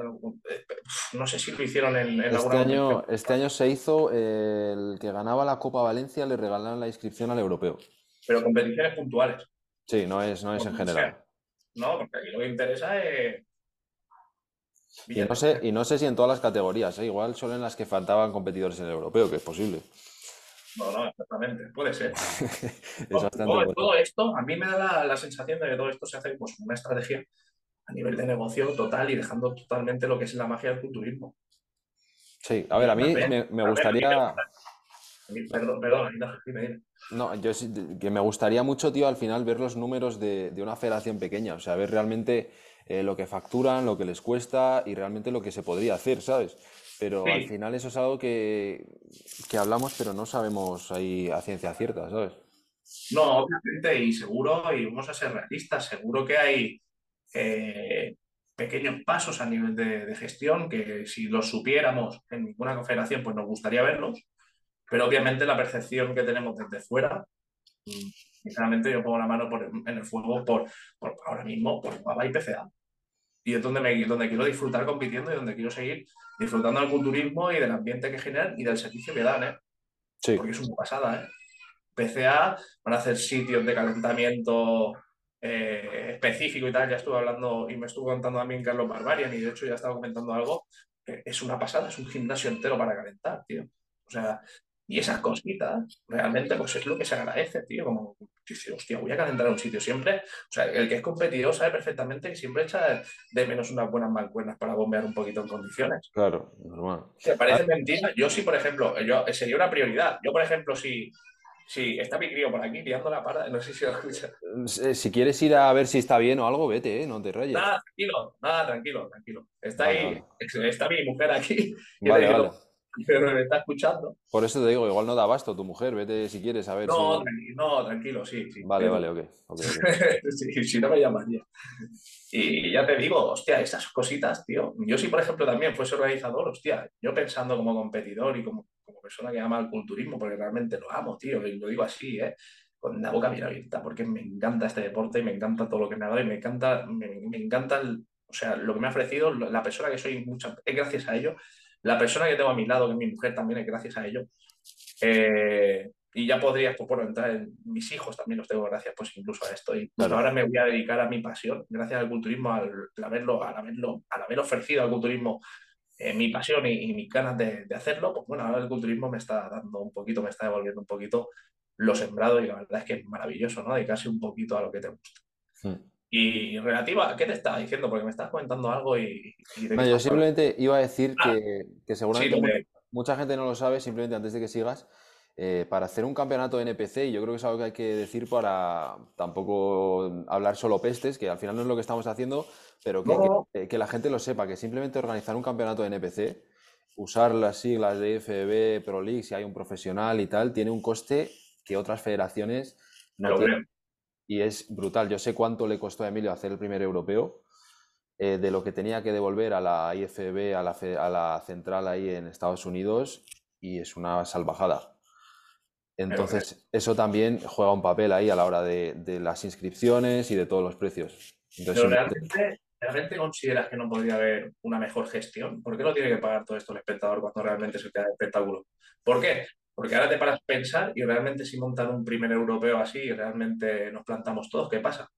No sé si lo hicieron en, este año Este año se hizo el que ganaba la Copa Valencia, le regalaron la inscripción al europeo. Pero competiciones puntuales. Sí, no es, no es en general. No, porque aquí lo que interesa es. Y no, sé, y no sé si en todas las categorías, ¿eh? igual solo en las que faltaban competidores en el europeo, que es posible. No, no, exactamente, puede ser. todo, esto, a mí me da la, sensación de que todo esto se hace pues, una estrategia a nivel de negocio total y dejando totalmente lo que es la magia del culturismo. Sí, a ver, a mí me, gustaría... Perdón, perdón, No, yo sí, que me gustaría mucho, tío, al final ver los números de, una federación pequeña, o sea, ver realmente eh, lo que facturan, lo que les cuesta y realmente lo que se podría hacer, ¿sabes? Pero al final eso es algo que, hablamos, pero no sabemos ahí a ciencia cierta, ¿sabes? No, obviamente, y seguro, y vamos a ser realistas, seguro que hay eh, pequeños pasos a nivel de, gestión que si los supiéramos en ninguna confederación, pues nos gustaría verlos, pero obviamente la percepción que tenemos desde fuera, mm, sinceramente yo pongo la mano en el fuego por, ahora mismo por Guava y PCA y es donde, me, donde quiero disfrutar compitiendo y donde quiero seguir disfrutando del culturismo y del ambiente que generan y del servicio que dan, ¿eh? Sí. Porque es una pasada, ¿eh? PCA van a hacer sitios de calentamiento eh, específico y tal. Ya estuve hablando y me estuvo contando también Carlos Barbarian y de hecho ya estaba comentando algo. Que es una pasada, es un gimnasio entero para calentar, tío. O sea, y esas cositas, realmente, pues es lo que se agradece, tío. Como, hostia, voy a calentar un sitio siempre. O sea, el que es competidor sabe perfectamente que siempre echa de menos unas buenas mancuernas para bombear un poquito en condiciones. Claro, normal. ¿Te parece mentira? Yo sí, por ejemplo, yo, sería una prioridad. Yo, por ejemplo, si, si está mi crío por aquí liando la parada, no sé si lo escucha. Eh, si quieres ir a ver si está bien o algo, vete, ¿eh? no te rayes. Nada, tranquilo, nada, tranquilo, tranquilo. Está ahí, está mi mujer aquí. Vale, vale pero me está escuchando. Por eso te digo, igual no da abasto tu mujer, vete si quieres a ver. No, no tranquilo, sí, sí. Vale, vale, ok. si no me llamas ya. Y ya te digo, hostia, esas cositas, tío. Yo si, por ejemplo, también fuese organizador, hostia, yo pensando como competidor y como, como persona que ama el culturismo, porque realmente lo amo, tío, y lo digo así, ¿eh? con la boca bien abierta, porque me encanta este deporte y me encanta todo lo que me ha dado y me encanta, me, encanta o sea, lo que me ha ofrecido, la persona que soy, muchas, es gracias a ello la persona que tengo a mi lado, que es mi mujer también, es gracias a ello. Eh, y ya podrías, pues bueno, entrar en mis hijos también los tengo gracias pues incluso a esto. Y ahora me voy a dedicar a mi pasión, gracias al culturismo, al, haberlo, al, haberlo, al haber ofrecido al culturismo eh, mi pasión y, mis ganas de, hacerlo, pues bueno, ahora el culturismo me está dando un poquito, me está devolviendo un poquito lo sembrado y la verdad es que es maravilloso, ¿no? Dedicarse un poquito a lo que te gusta. Hmm. Y relativa, ¿qué te estaba diciendo? Porque me estás comentando algo y... yo simplemente iba a decir ah, que, seguramente mucha, gente no lo sabe, simplemente antes de que sigas, eh, para hacer un campeonato de NPC, y yo creo que es algo que hay que decir para tampoco hablar solo pestes, que al final no es lo que estamos haciendo, pero que, que, la gente lo sepa, que simplemente organizar un campeonato de NPC, usar las siglas de FB, Pro League, si hay un profesional y tal, tiene un coste que otras federaciones no tienen y es brutal. Yo sé cuánto le costó a Emilio hacer el primer europeo, eh, de lo que tenía que devolver a la IFB, a la, a la, central ahí en Estados Unidos, y es una salvajada. Entonces, eso también juega un papel ahí a la hora de, de las inscripciones y de todos los precios. Entonces, Pero realmente, ¿realmente consideras que no podría haber una mejor gestión? ¿Por qué no tiene que pagar todo esto el espectador cuando realmente se queda el espectáculo? ¿Por qué? Porque ahora te paras a pensar y realmente si montan un primer europeo así y realmente nos plantamos todos, ¿qué pasa?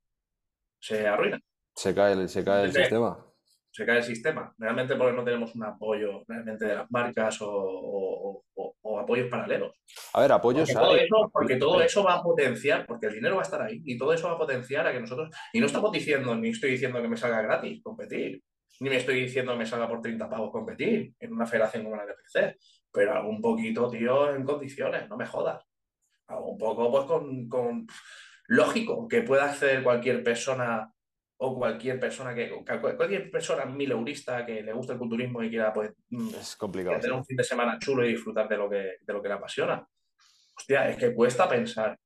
Se arruina. Se cae el, se cae el sistema. se cae el sistema. Realmente porque no tenemos un apoyo realmente de las marcas o, apoyos paralelos. A ver, apoyos porque todo, eso, porque todo eso va a potenciar, porque el dinero va a estar ahí, y todo eso va a potenciar a que nosotros, y no estamos diciendo, ni estoy diciendo que me salga gratis competir, ni me estoy diciendo que me salga por 30 pavos competir en una federación como la NPC, pero algún poquito, tío, en condiciones, no me jodas. Algo un poco, pues, con, con lógico, que pueda acceder cualquier persona o cualquier persona que, cualquier persona mileurista que le guste el culturismo y quiera pues, mm, es complicado, tener un fin de semana chulo y disfrutar de lo que, de lo que le apasiona. Hostia, es que cuesta pensar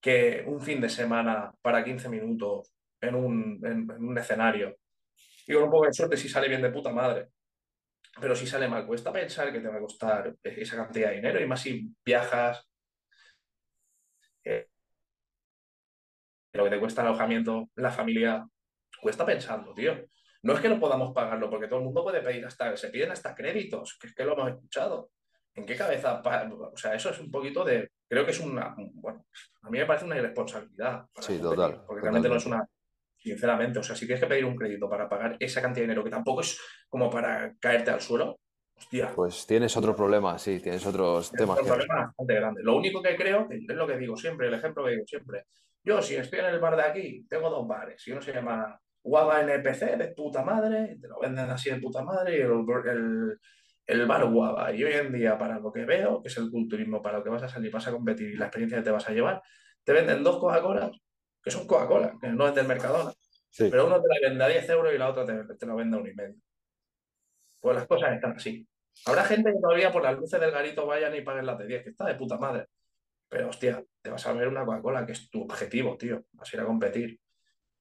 que un fin de semana para 15 minutos en un, en, un escenario, y con un poco de suerte si sale bien de puta madre, pero si sale mal, cuesta pensar que te va a costar esa cantidad de dinero y más si viajas, eh, lo que te cuesta el alojamiento, la familia, cuesta pensando, tío. No es que no podamos pagarlo, porque todo el mundo puede pedir hasta, se piden hasta créditos, que es que lo hemos escuchado. ¿En qué cabeza? O sea, eso es un poquito de, creo que es una, bueno, a mí me parece una irresponsabilidad. Sí, total. Porque realmente no es una, sinceramente, o sea, si tienes que pedir un crédito para pagar esa cantidad de dinero, que tampoco es como para caerte al suelo, hostia. Pues tienes otro problema, sí, tienes otros temas. Un problema bastante grande. Lo único que creo, es lo que digo siempre, el ejemplo que digo siempre, yo si estoy en el bar de aquí, tengo dos bares, y uno se llama Guava NPC de puta madre, te lo venden así de puta madre, y el, el, bar Guava. Y hoy en día, para lo que veo, que es el culturismo, para lo que vas a salir, vas a competir y la experiencia que te vas a llevar, te venden dos Coca-Colas, que son Coca-Cola, que no es del Mercadona. Pero uno te la vende a 10 euros y la otra te, te lo vende a uno y medio. Pues las cosas están así. Habrá gente que todavía por las luces del garito vayan y paguen las de 10, que está de puta madre. Pero hostia, te vas a ver una Coca-Cola, que es tu objetivo, tío. Vas a ir a competir.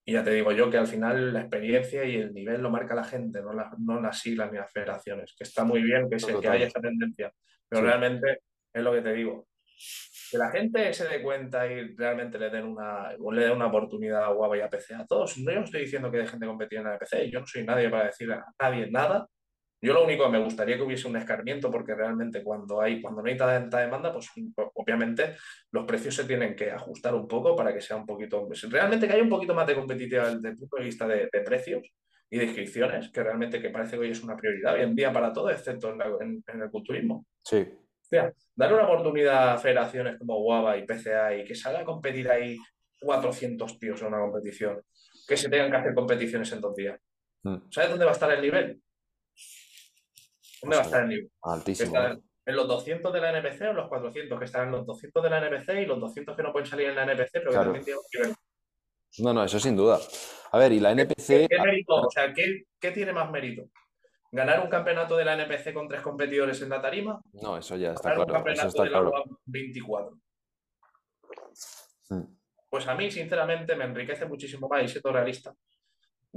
Y ya te digo yo que al final la experiencia y el nivel lo marca la gente, no, no las siglas ni las federaciones. Que está muy bien que, se, que haya esa tendencia, pero realmente es lo que te digo. Que la gente se dé cuenta y realmente le den una, le den una oportunidad a y a PC a todos. No yo estoy diciendo que dejen de competir en la PC, yo no soy nadie para decir a nadie nada, yo lo único que me gustaría que hubiese un escarmiento, porque realmente cuando hay, cuando no hay tanta demanda, pues obviamente los precios se tienen que ajustar un poco para que sea un poquito, pues, realmente que haya un poquito más de competitividad desde el punto de vista de, precios y de inscripciones, que realmente que parece que hoy es una prioridad hoy en día para todo, excepto en, el culturismo. Sí. O sea, darle una oportunidad a federaciones como Guava y PCA y que salga a competir ahí 400 tíos en una competición, que se tengan que hacer competiciones en dos días. Mm. ¿Sabes dónde va a estar el nivel? ¿Dónde va a estar el nivel? Altísimo. ¿En los 200 de la NPC o en los 400? Que están en los 200 de la NPC y los 200 que no pueden salir en la NPC, pero que también tienen un nivel. No, no, eso sin duda. A ver, y la NPC. ¿Qué, mérito? O sea, ¿qué, tiene más mérito? ¿Ganar un campeonato de la NPC con tres competidores en la tarima? No, eso ya está claro. Un campeonato eso está de la claro. 24. Hmm. Pues a mí, sinceramente, me enriquece muchísimo más y siendo realista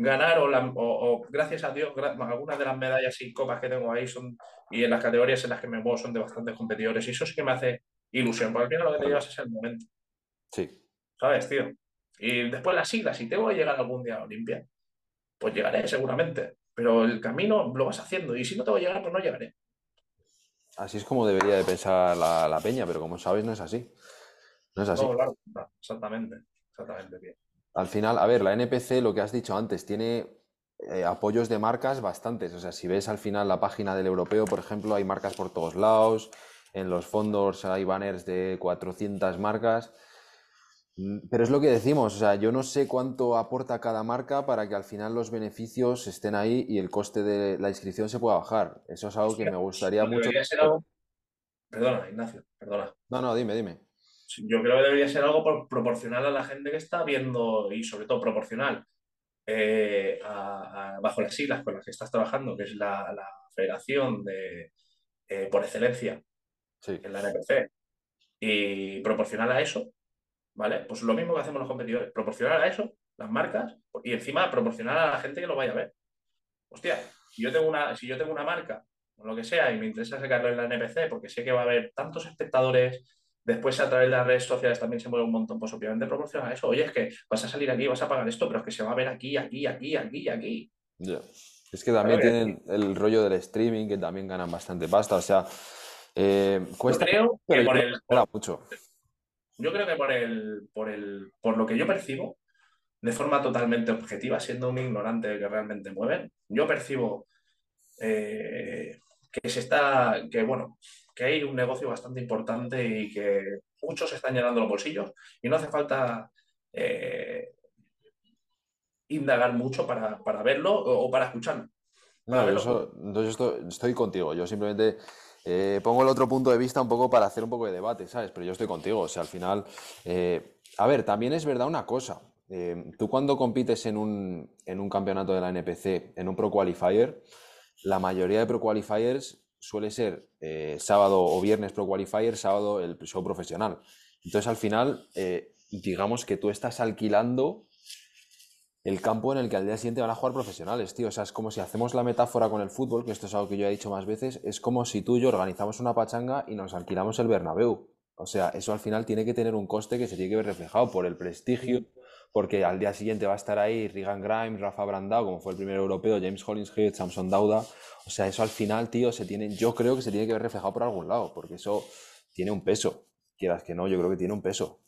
ganar o, gracias a Dios, algunas de las medallas y copas que tengo ahí son, y en las categorías en las que me muevo son de bastantes competidores y eso sí que me hace ilusión, porque al final lo que te llevas es el momento. Sí. ¿Sabes, tío? Y después las siglas, si tengo que llegar algún día a Olimpia, pues llegaré seguramente, pero el camino lo vas haciendo y si no tengo que llegar, pues no llegaré. Así es como debería de pensar la, peña, pero como sabes no es así. No es así. No, claro, exactamente, exactamente bien. Al final, a ver, la NPC, lo que has dicho antes, tiene eh, apoyos de marcas bastantes. O sea, si ves al final la página del europeo, por ejemplo, hay marcas por todos lados. En los fondos hay banners de 400 marcas. Mm, pero es lo que decimos, o sea, yo no sé cuánto aporta cada marca para que al final los beneficios estén ahí y el coste de la inscripción se pueda bajar. Eso es algo que me gustaría mucho. Perdona, Ignacio, perdona. No, no, dime, dime yo creo que debería ser algo proporcional a la gente que está viendo y sobre todo proporcional eh, bajo las siglas con las que estás trabajando, que es la, federación de, eh, por excelencia en la NPC, y proporcional a eso, ¿vale? Pues lo mismo que hacemos los competidores, proporcional a eso, las marcas, y encima proporcional a la gente que lo vaya a ver. Hostia, si yo tengo una, si yo tengo una marca o lo que sea y me interesa sacarlo en la NPC porque sé que va a haber tantos espectadores, Después, a través de las redes sociales también se mueve un montón. Pues obviamente proporciona eso. Oye, es que vas a salir aquí, vas a pagar esto, pero es que se va a ver aquí, aquí, aquí, aquí, aquí. Es que también tienen el rollo del streaming, que también ganan bastante pasta. O sea, eh, cuesta. Yo creo que por el. mucho. Yo creo que por el, por el. Por lo que yo percibo, de forma totalmente objetiva, siendo un ignorante de que realmente mueven, yo percibo eh, que se está, que bueno, que hay un negocio bastante importante y que muchos están llenando los bolsillos y no hace falta eh, indagar mucho para, verlo o, para escucharlo. no, yo entonces estoy, contigo. Yo simplemente eh, pongo el otro punto de vista un poco para hacer un poco de debate, ¿sabes? Pero yo estoy contigo. O sea, al final. a ver, también es verdad una cosa. tú cuando compites en un, en un campeonato de la NPC, en un Pro Qualifier, la mayoría de Pro Qualifiers suele ser eh, sábado o viernes Pro Qualifier, sábado el show profesional. Entonces, al final, eh, digamos que tú estás alquilando el campo en el que al día siguiente van a jugar profesionales, tío. O sea, es como si hacemos la metáfora con el fútbol, que esto es algo que yo he dicho más veces, es como si tú y yo organizamos una pachanga y nos alquilamos el Bernabéu. O sea, eso al final tiene que tener un coste que se tiene que ver reflejado por el prestigio, porque al día siguiente va a estar ahí Regan Grimes, Rafa Brandao, como fue el primer europeo, James Hollingshead, Samson Dauda. O sea, eso al final, tío, se tiene, yo creo que se tiene que ver reflejado por algún lado, porque eso tiene un peso. Quieras que no, yo creo que tiene un peso.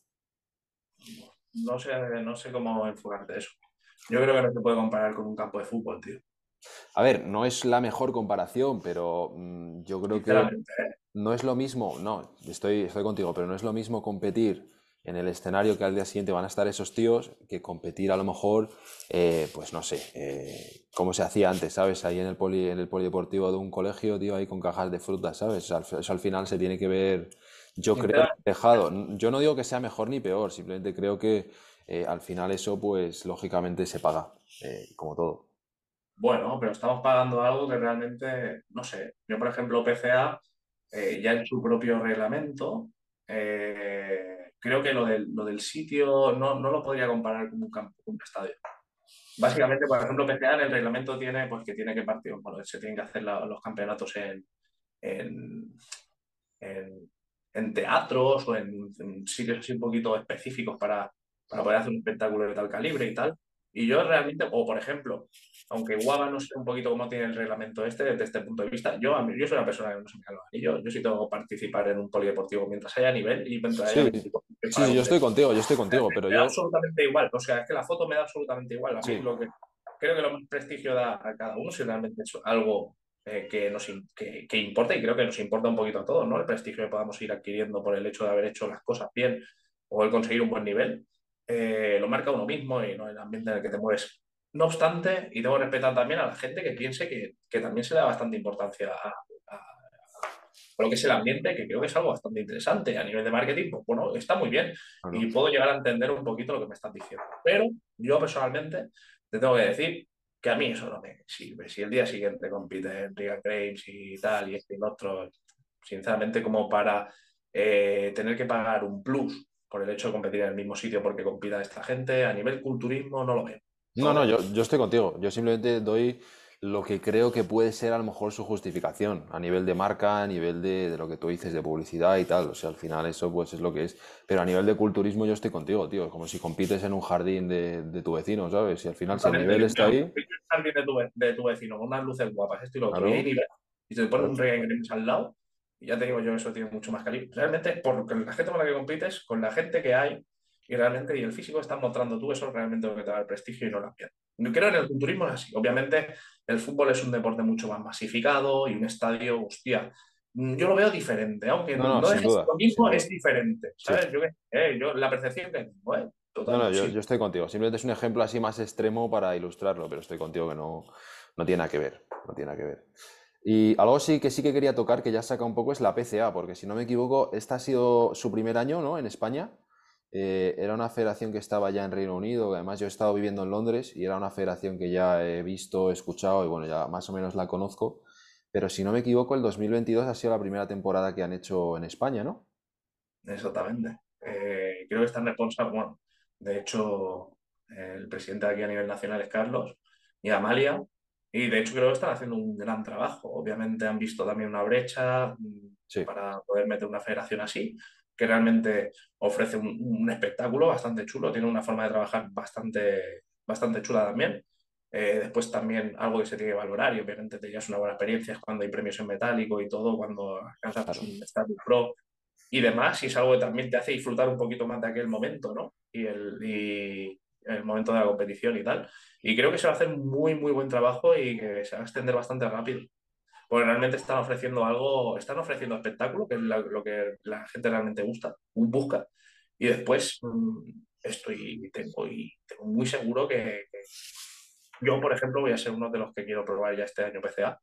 No sé, no sé cómo enfocarte eso. Yo creo que no se puede comparar con un campo de fútbol, tío. A ver, no es la mejor comparación, pero mm, yo creo que ¿eh? no es lo mismo, no, estoy, estoy contigo, pero no es lo mismo competir en el escenario que al día siguiente van a estar esos tíos que competir a lo mejor, eh, pues no sé, eh, como se hacía antes, ¿sabes? Ahí en el, poli, en el polideportivo de un colegio, tío, ahí con cajas de frutas, ¿sabes? Eso al, final se tiene que ver, yo creo, dejado. Yo no digo que sea mejor ni peor, simplemente creo que eh, al final eso, pues lógicamente se paga, como todo. Bueno, pero estamos pagando algo que realmente, no sé, yo por ejemplo PCA, ya en su propio reglamento, creo que lo del, lo del sitio no, no, lo podría comparar con un campo, con un estadio. Básicamente, por ejemplo, PCA en el reglamento tiene pues, que tiene que partir, bueno, se tienen que hacer los campeonatos en, en, en, teatros o en, sitios así un poquito específicos para, para poder hacer un espectáculo de tal calibre y tal. Y yo realmente, o por ejemplo, aunque Guava no sé un poquito cómo tiene el reglamento este, desde este punto de vista, yo, yo soy una persona que no se me los anillos. Yo sí tengo que participar en un polideportivo mientras haya nivel y mientras haya Sí, yo estoy contigo, yo estoy contigo, pero me yo... Da absolutamente igual, o sea, es que la foto me da absolutamente igual. A lo que, creo que lo más prestigio da a cada uno si realmente es algo eh, que, nos, que, que, importa y creo que nos importa un poquito a todos, ¿no? El prestigio que podamos ir adquiriendo por el hecho de haber hecho las cosas bien o el conseguir un buen nivel. Eh, lo marca uno mismo y no el ambiente en el que te mueves. No obstante, y debo respetar también a la gente que piense que, que también se le da bastante importancia a, lo que es el ambiente, que creo que es algo bastante interesante a nivel de marketing, pues bueno, está muy bien y puedo llegar a entender un poquito lo que me estás diciendo. Pero yo personalmente te tengo que decir que a mí eso no me sirve. Si el día siguiente compite en Riga Games y tal, y este y otro, sinceramente, como para eh, tener que pagar un plus por el hecho de competir en el mismo sitio porque compita esta gente, a nivel culturismo no lo veo. No, no, yo, yo estoy contigo. Yo simplemente doy lo que creo que puede ser a lo mejor su justificación a nivel de marca, a nivel de, lo que tú dices de publicidad y tal. O sea, al final eso pues es lo que es. Pero a nivel de culturismo yo estoy contigo, tío. Como si compites en un jardín de, tu vecino, ¿sabes? Y al final si el nivel está ahí... Un jardín de tu, de tu vecino con unas luces guapas, esto y lo otro, y, y te pones un Rey al lado, y ya te digo yo, eso tiene mucho más calibre. Realmente, por la gente con la que compites, con la gente que hay, y realmente, y el físico estás mostrando tú, eso es realmente lo que te da el prestigio y no la piel. Yo creo en el culturismo es así. Obviamente, el fútbol es un deporte mucho más masificado y un estadio, hostia, yo lo veo diferente, aunque no, es lo mismo, es diferente. ¿Sabes? Eh, yo, la percepción que tengo, ¿eh? no, no, yo, yo, estoy contigo. Simplemente es un ejemplo así más extremo para ilustrarlo, pero estoy contigo que no, no tiene nada que ver. No tiene nada que ver. Y algo sí que sí que quería tocar, que ya saca un poco, es la PCA, porque si no me equivoco, este ha sido su primer año, ¿no? En España. Eh, era una federación que estaba ya en Reino Unido, además yo he estado viviendo en Londres y era una federación que ya he visto, escuchado y bueno, ya más o menos la conozco. Pero si no me equivoco, el 2022 ha sido la primera temporada que han hecho en España, ¿no? Exactamente. Eh, creo que están responsables, bueno, de hecho, el presidente aquí a nivel nacional es Carlos y Amalia, y de hecho creo que están haciendo un gran trabajo. Obviamente han visto también una brecha mm, para poder meter una federación así, que realmente ofrece un, espectáculo bastante chulo, tiene una forma de trabajar bastante, bastante chula también. Eh, después también algo que se tiene que valorar y obviamente te llevas una buena experiencia es cuando hay premios en metálico y todo, cuando alcanzas un estatus pro y demás, y es algo que también te hace disfrutar un poquito más de aquel momento, ¿no? Y, el, en el momento de la competición y tal. Y creo que se va a hacer muy, muy buen trabajo y que se va a extender bastante rápido. Porque realmente están ofreciendo algo, están ofreciendo espectáculo, que es lo que la gente realmente gusta, busca. Y después mm, estoy, tengo, y tengo muy seguro que, yo, por ejemplo, voy a ser uno de los que quiero probar ya este año PCA.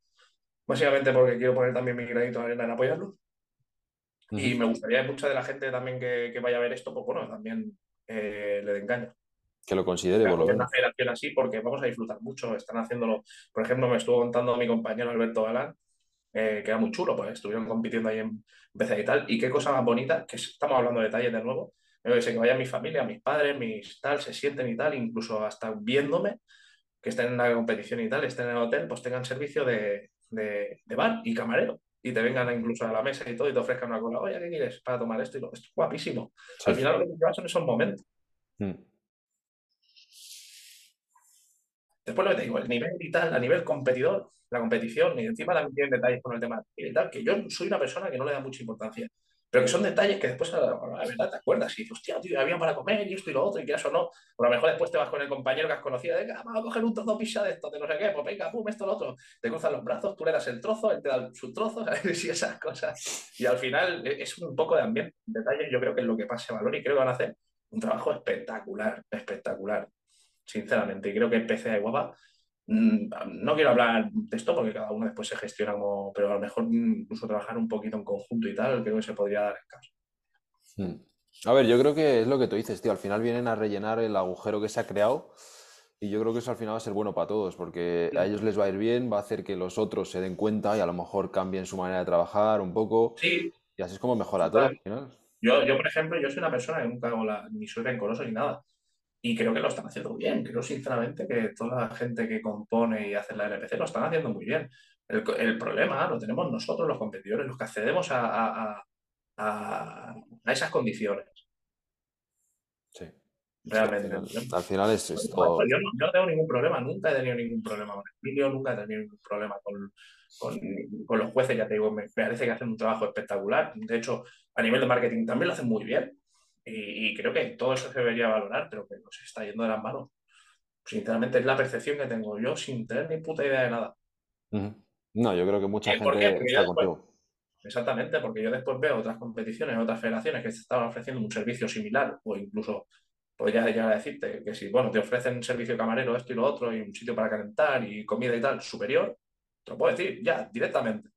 Básicamente porque quiero poner también mi granito de arena en apoyarlo. Y me gustaría que mucha de la gente también que, vaya a ver esto, pues bueno, también eh, le den engaño. Que lo considere, por lo menos. Una federación así porque vamos a disfrutar mucho. Están haciéndolo. Por ejemplo, me estuvo contando mi compañero Alberto Galán, eh, que era muy chulo, pues estuvieron compitiendo ahí en BC y tal. Y qué cosa más bonita, que estamos hablando de detalles de nuevo. que sé que vaya mi familia, mis padres, mis tal, se sienten y tal, incluso hasta viéndome, que estén en la competición y tal, estén en el hotel, pues tengan servicio de, de, bar y camarero y te vengan incluso a la mesa y todo y te ofrezcan una cola, oye, ¿qué quieres para tomar esto? Y lo, esto es guapísimo. Al final lo que te son esos momentos. Mm. Después lo que te digo, el nivel y tal, a nivel competidor, la competición, y encima también tienen detalles con el tema y tal, que yo soy una persona que no le da mucha importancia. Pero que son detalles que después, la, verdad, te acuerdas y dices, hostia, tío, había para comer y esto y lo otro, y que eso no. O a lo mejor después te vas con el compañero que has conocido, de, vamos a coger un trozo pizza de esto, de no sé qué, pues venga, pum, esto, lo otro. Te cruzan los brazos, tú le das el trozo, él te da su trozo. Y esas cosas. Y al final e, es un poco de ambiente, detalles, yo creo que es lo que pasa valor y creo que van a hacer un trabajo espectacular, espectacular sinceramente. Y creo que el PC de Guapa, mm, no quiero hablar de esto porque cada uno después se gestiona como, pero a lo mejor incluso trabajar un poquito en conjunto y tal, creo que se podría dar en caso. Hmm. A ver, yo creo que es lo que tú dices, tío. Al final vienen a rellenar el agujero que se ha creado y yo creo que eso al final va a ser bueno para todos porque a ellos les va a ir bien, va a hacer que los otros se den cuenta y a lo mejor cambien su manera de trabajar un poco. Sí. Y así es como mejora todo. Yo, yo, por ejemplo, yo soy una persona que nunca hago la, ni soy rencoroso ni nada. Y creo que lo están haciendo bien. Creo sinceramente que toda la gente que compone y hace la LPC lo están haciendo muy bien. El, problema lo tenemos nosotros, los competidores, los que accedemos a, esas condiciones. Sí. Realmente. al, final, es esto. Yo no, tengo ningún problema, nunca he tenido ningún problema con el vídeo, nunca he tenido ningún problema con, con, los jueces, ya te digo, me parece que hacen un trabajo espectacular. De hecho, a nivel de marketing también lo hacen muy bien. Y, creo que todo eso se debería valorar, pero que nos está yendo de las manos. Sinceramente, es la percepción que tengo yo sin tener ni puta idea de nada. No, yo creo que mucha gente está contigo. Exactamente, porque yo después veo otras competiciones, otras federaciones que estaban ofreciendo un servicio similar o incluso podría llegar a decirte que si, bueno, te ofrecen servicio camarero, esto y lo otro, y un sitio para calentar y comida y tal superior, te lo puedo decir ya, directamente.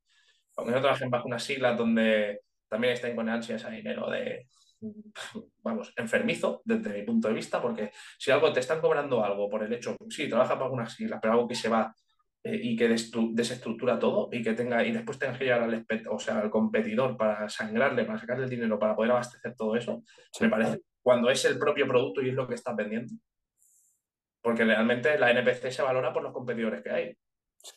Aunque no trabajen bajo unas siglas donde también estén con ansias a dinero de, vamos, enfermizo desde mi punto de vista, porque si algo te están cobrando algo por el hecho, sí, trabaja para algunas siglas, pero algo que se va eh, y que desestructura todo y que tenga y después tengas que llegar al, o sea, al competidor para sangrarle, para sacarle el dinero, para poder abastecer todo eso, me parece cuando es el propio producto y es lo que estás vendiendo. Porque realmente la NPC se valora por los competidores que hay,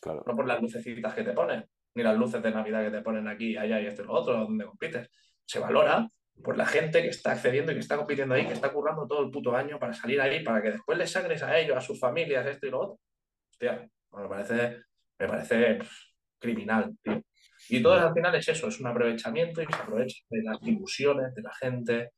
claro. no por las lucecitas que te ponen, ni las luces de Navidad que te ponen aquí, allá y esto y lo otro, donde compites. Se valora por la gente que está accediendo y que está compitiendo ahí, que está currando todo el puto año para salir ahí, para que después les sangres a ellos, a sus familias, esto y lo otro. Hostia, me parece, me parece criminal, tío. Y todo al final es eso, es un aprovechamiento y se aprovecha de las ilusiones de la gente.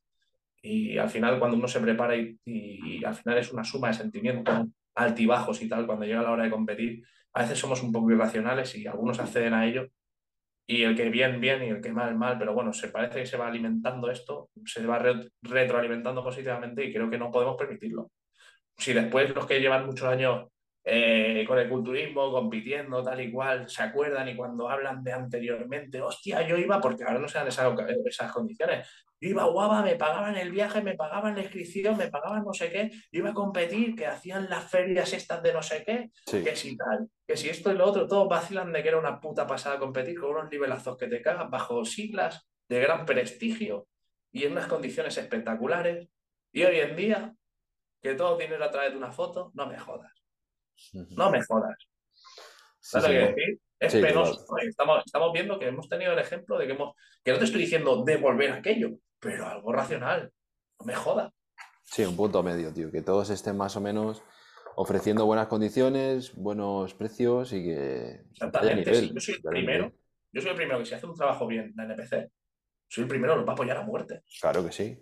Y al final, cuando uno se prepara y, y, al final es una suma de sentimientos altibajos y tal, cuando llega la hora de competir, a veces somos un poco irracionales y algunos acceden a ello y el que bien, bien y el que mal, mal, pero bueno, se parece que se va alimentando esto, se va retroalimentando positivamente y creo que no podemos permitirlo. Si después los que llevan muchos años eh, con el culturismo, compitiendo, tal y cual, se acuerdan y cuando hablan de anteriormente, hostia, yo iba, porque ahora no se dan esas, condiciones, iba guapa, me pagaban el viaje, me pagaban la inscripción, me pagaban no sé qué, iba a competir, que hacían las ferias estas de no sé qué, que si tal, que si esto y lo otro, todos vacilan de que era una puta pasada competir con unos nivelazos que te cagan bajo siglas de gran prestigio y en unas condiciones espectaculares. Y hoy en día, que todo dinero a través de una foto, no me jodas. No me jodas. ¿Sabes que decir? Es penoso. Estamos, estamos viendo que hemos tenido el ejemplo de que hemos. Que no te estoy diciendo devolver aquello, pero algo racional. No me jodas. Sí, un punto medio, tío. Que todos estén más o menos ofreciendo buenas condiciones, buenos precios y que. Exactamente. Yo soy el primero. Yo soy el primero que si hace un trabajo bien la NPC, soy el primero, los va a apoyar a muerte. Claro que sí.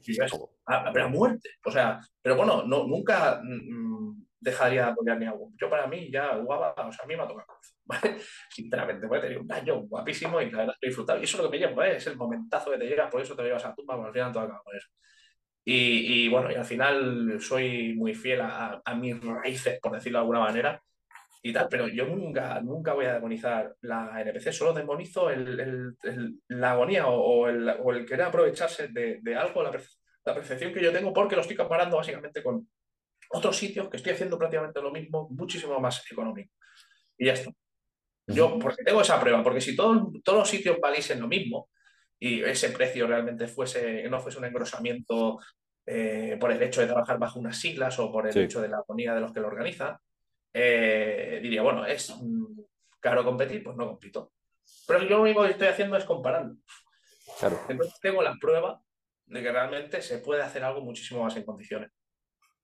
a, a, muerte. O sea, pero bueno, no, nunca mm, dejaría de apoyar ni a Yo para mí ya Guava, o sea, a mí me ha tocado. ¿vale? Sinceramente, voy a tener un año guapísimo y la verdad estoy disfrutando. Y eso es lo que me llevo, ¿eh? es el momentazo que te llega, por eso te llevas a tumba, porque al final todo acaba con eso. Y, y, bueno, y al final soy muy fiel a, a, mis raíces, por decirlo de alguna manera, y tal, pero yo nunca, nunca voy a demonizar la NPC, solo demonizo el, el, la agonía o, el, o, el, querer aprovecharse de, de algo, la, la, percepción que yo tengo, porque lo estoy comparando básicamente con otros sitios que estoy haciendo prácticamente lo mismo, muchísimo más económico. Y ya está. Yo, porque tengo esa prueba, porque si todo, todos los sitios valiesen lo mismo y ese precio realmente fuese, no fuese un engrosamiento eh, por el hecho de trabajar bajo unas siglas o por el hecho de la agonía de los que lo organizan, eh, diría, bueno, es caro competir, pues no compito. Pero yo lo único que estoy haciendo es comparando. Claro. Entonces tengo la prueba de que realmente se puede hacer algo muchísimo más en condiciones.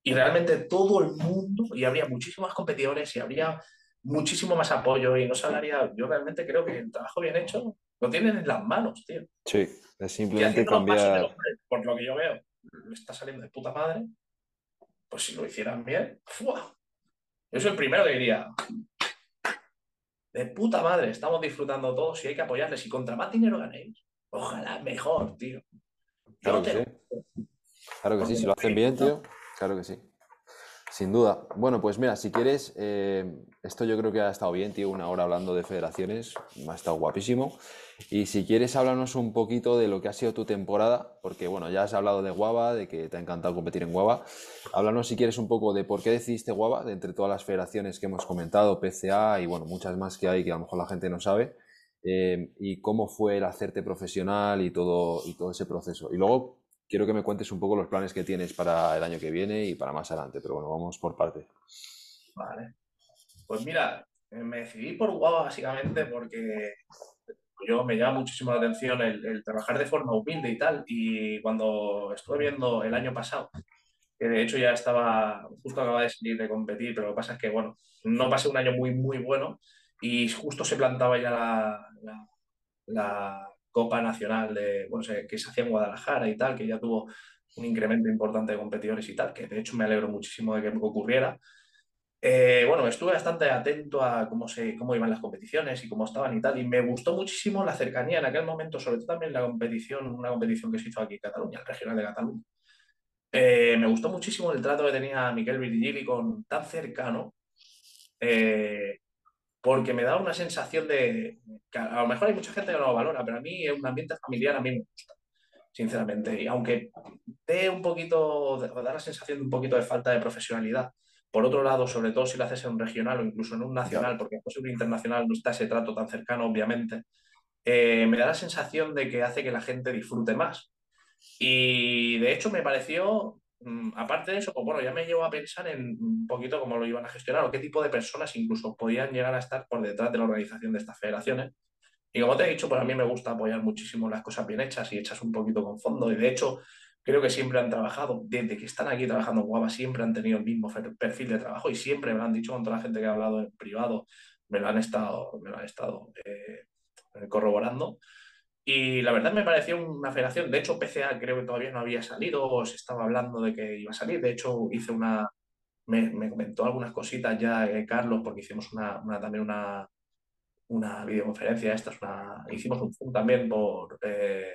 Y realmente todo el mundo, y habría muchísimos competidores, y habría muchísimo más apoyo, y no se hablaría. Yo realmente creo que el trabajo bien hecho lo tienen en las manos, tío. Sí, es simplemente cambiar. por lo que yo veo, está saliendo de puta madre. Pues si lo hicieran bien, ¡fua! Yo soy el primero que diría, de puta madre, estamos disfrutando todos y hay que apoyarles. Y contra más dinero ganéis, ojalá mejor, tío. Claro que sí. Claro que sí, si lo hacen bien, tío. Claro que sí. Sin duda. Bueno, pues mira, si quieres, eh, esto yo creo que ha estado bien, tío, una hora hablando de federaciones, ha estado guapísimo. Y si quieres, háblanos un poquito de lo que ha sido tu temporada, porque bueno, ya has hablado de Guava, de que te ha encantado competir en Guava. Háblanos si quieres un poco de por qué decidiste Guava, de entre todas las federaciones que hemos comentado, PCA y bueno, muchas más que hay que a lo mejor la gente no sabe. Eh, y cómo fue el hacerte profesional y todo, y todo ese proceso. Y luego quiero que me cuentes un poco los planes que tienes para el año que viene y para más adelante, pero bueno, vamos por parte. Vale. Pues mira, eh, me decidí por Guava básicamente porque yo me llama muchísimo la atención el, trabajar de forma humilde y tal. Y cuando estuve viendo el año pasado, que de hecho ya estaba, justo acaba de salir de competir, pero lo que pasa es que, bueno, no pasé un año muy, muy bueno y justo se plantaba ya la, la Copa Nacional de, bueno, que se hacía en Guadalajara y tal, que ya tuvo un incremento importante de competidores y tal, que de hecho me alegro muchísimo de que ocurriera. Eh, bueno, estuve bastante atento a cómo, se, cómo iban las competiciones y cómo estaban y tal, y me gustó muchísimo la cercanía en aquel momento, sobre todo también la competición, una competición que se hizo aquí en Cataluña, el regional de Cataluña. Eh, me gustó muchísimo el trato que tenía Miquel Virgili con tan cercano, eh, porque me da una sensación de, que a lo mejor hay mucha gente que no lo valora, pero a mí un ambiente familiar a mí me gusta, sinceramente. Y aunque dé un poquito, da la sensación de un poquito de falta de profesionalidad, por otro lado, sobre todo si lo haces en un regional o incluso en un nacional, porque en un internacional no está ese trato tan cercano, obviamente, eh, me da la sensación de que hace que la gente disfrute más. Y de hecho me pareció aparte de eso, pues bueno, ya me llevo a pensar en un poquito cómo lo iban a gestionar o qué tipo de personas incluso podían llegar a estar por detrás de la organización de estas federaciones. Y como te he dicho, pues a mí me gusta apoyar muchísimo las cosas bien hechas y hechas un poquito con fondo. Y de hecho, creo que siempre han trabajado, desde que están aquí trabajando en Guava, siempre han tenido el mismo perfil de trabajo y siempre me lo han dicho con toda la gente que ha hablado en privado, me lo han estado, me lo han estado eh, corroborando. Y la verdad me pareció una federación, de hecho PCA creo que todavía no había salido, o se estaba hablando de que iba a salir, de hecho hice una, me, comentó algunas cositas ya eh, Carlos, porque hicimos una, también una, una videoconferencia, esta es una, hicimos un Zoom también por, eh,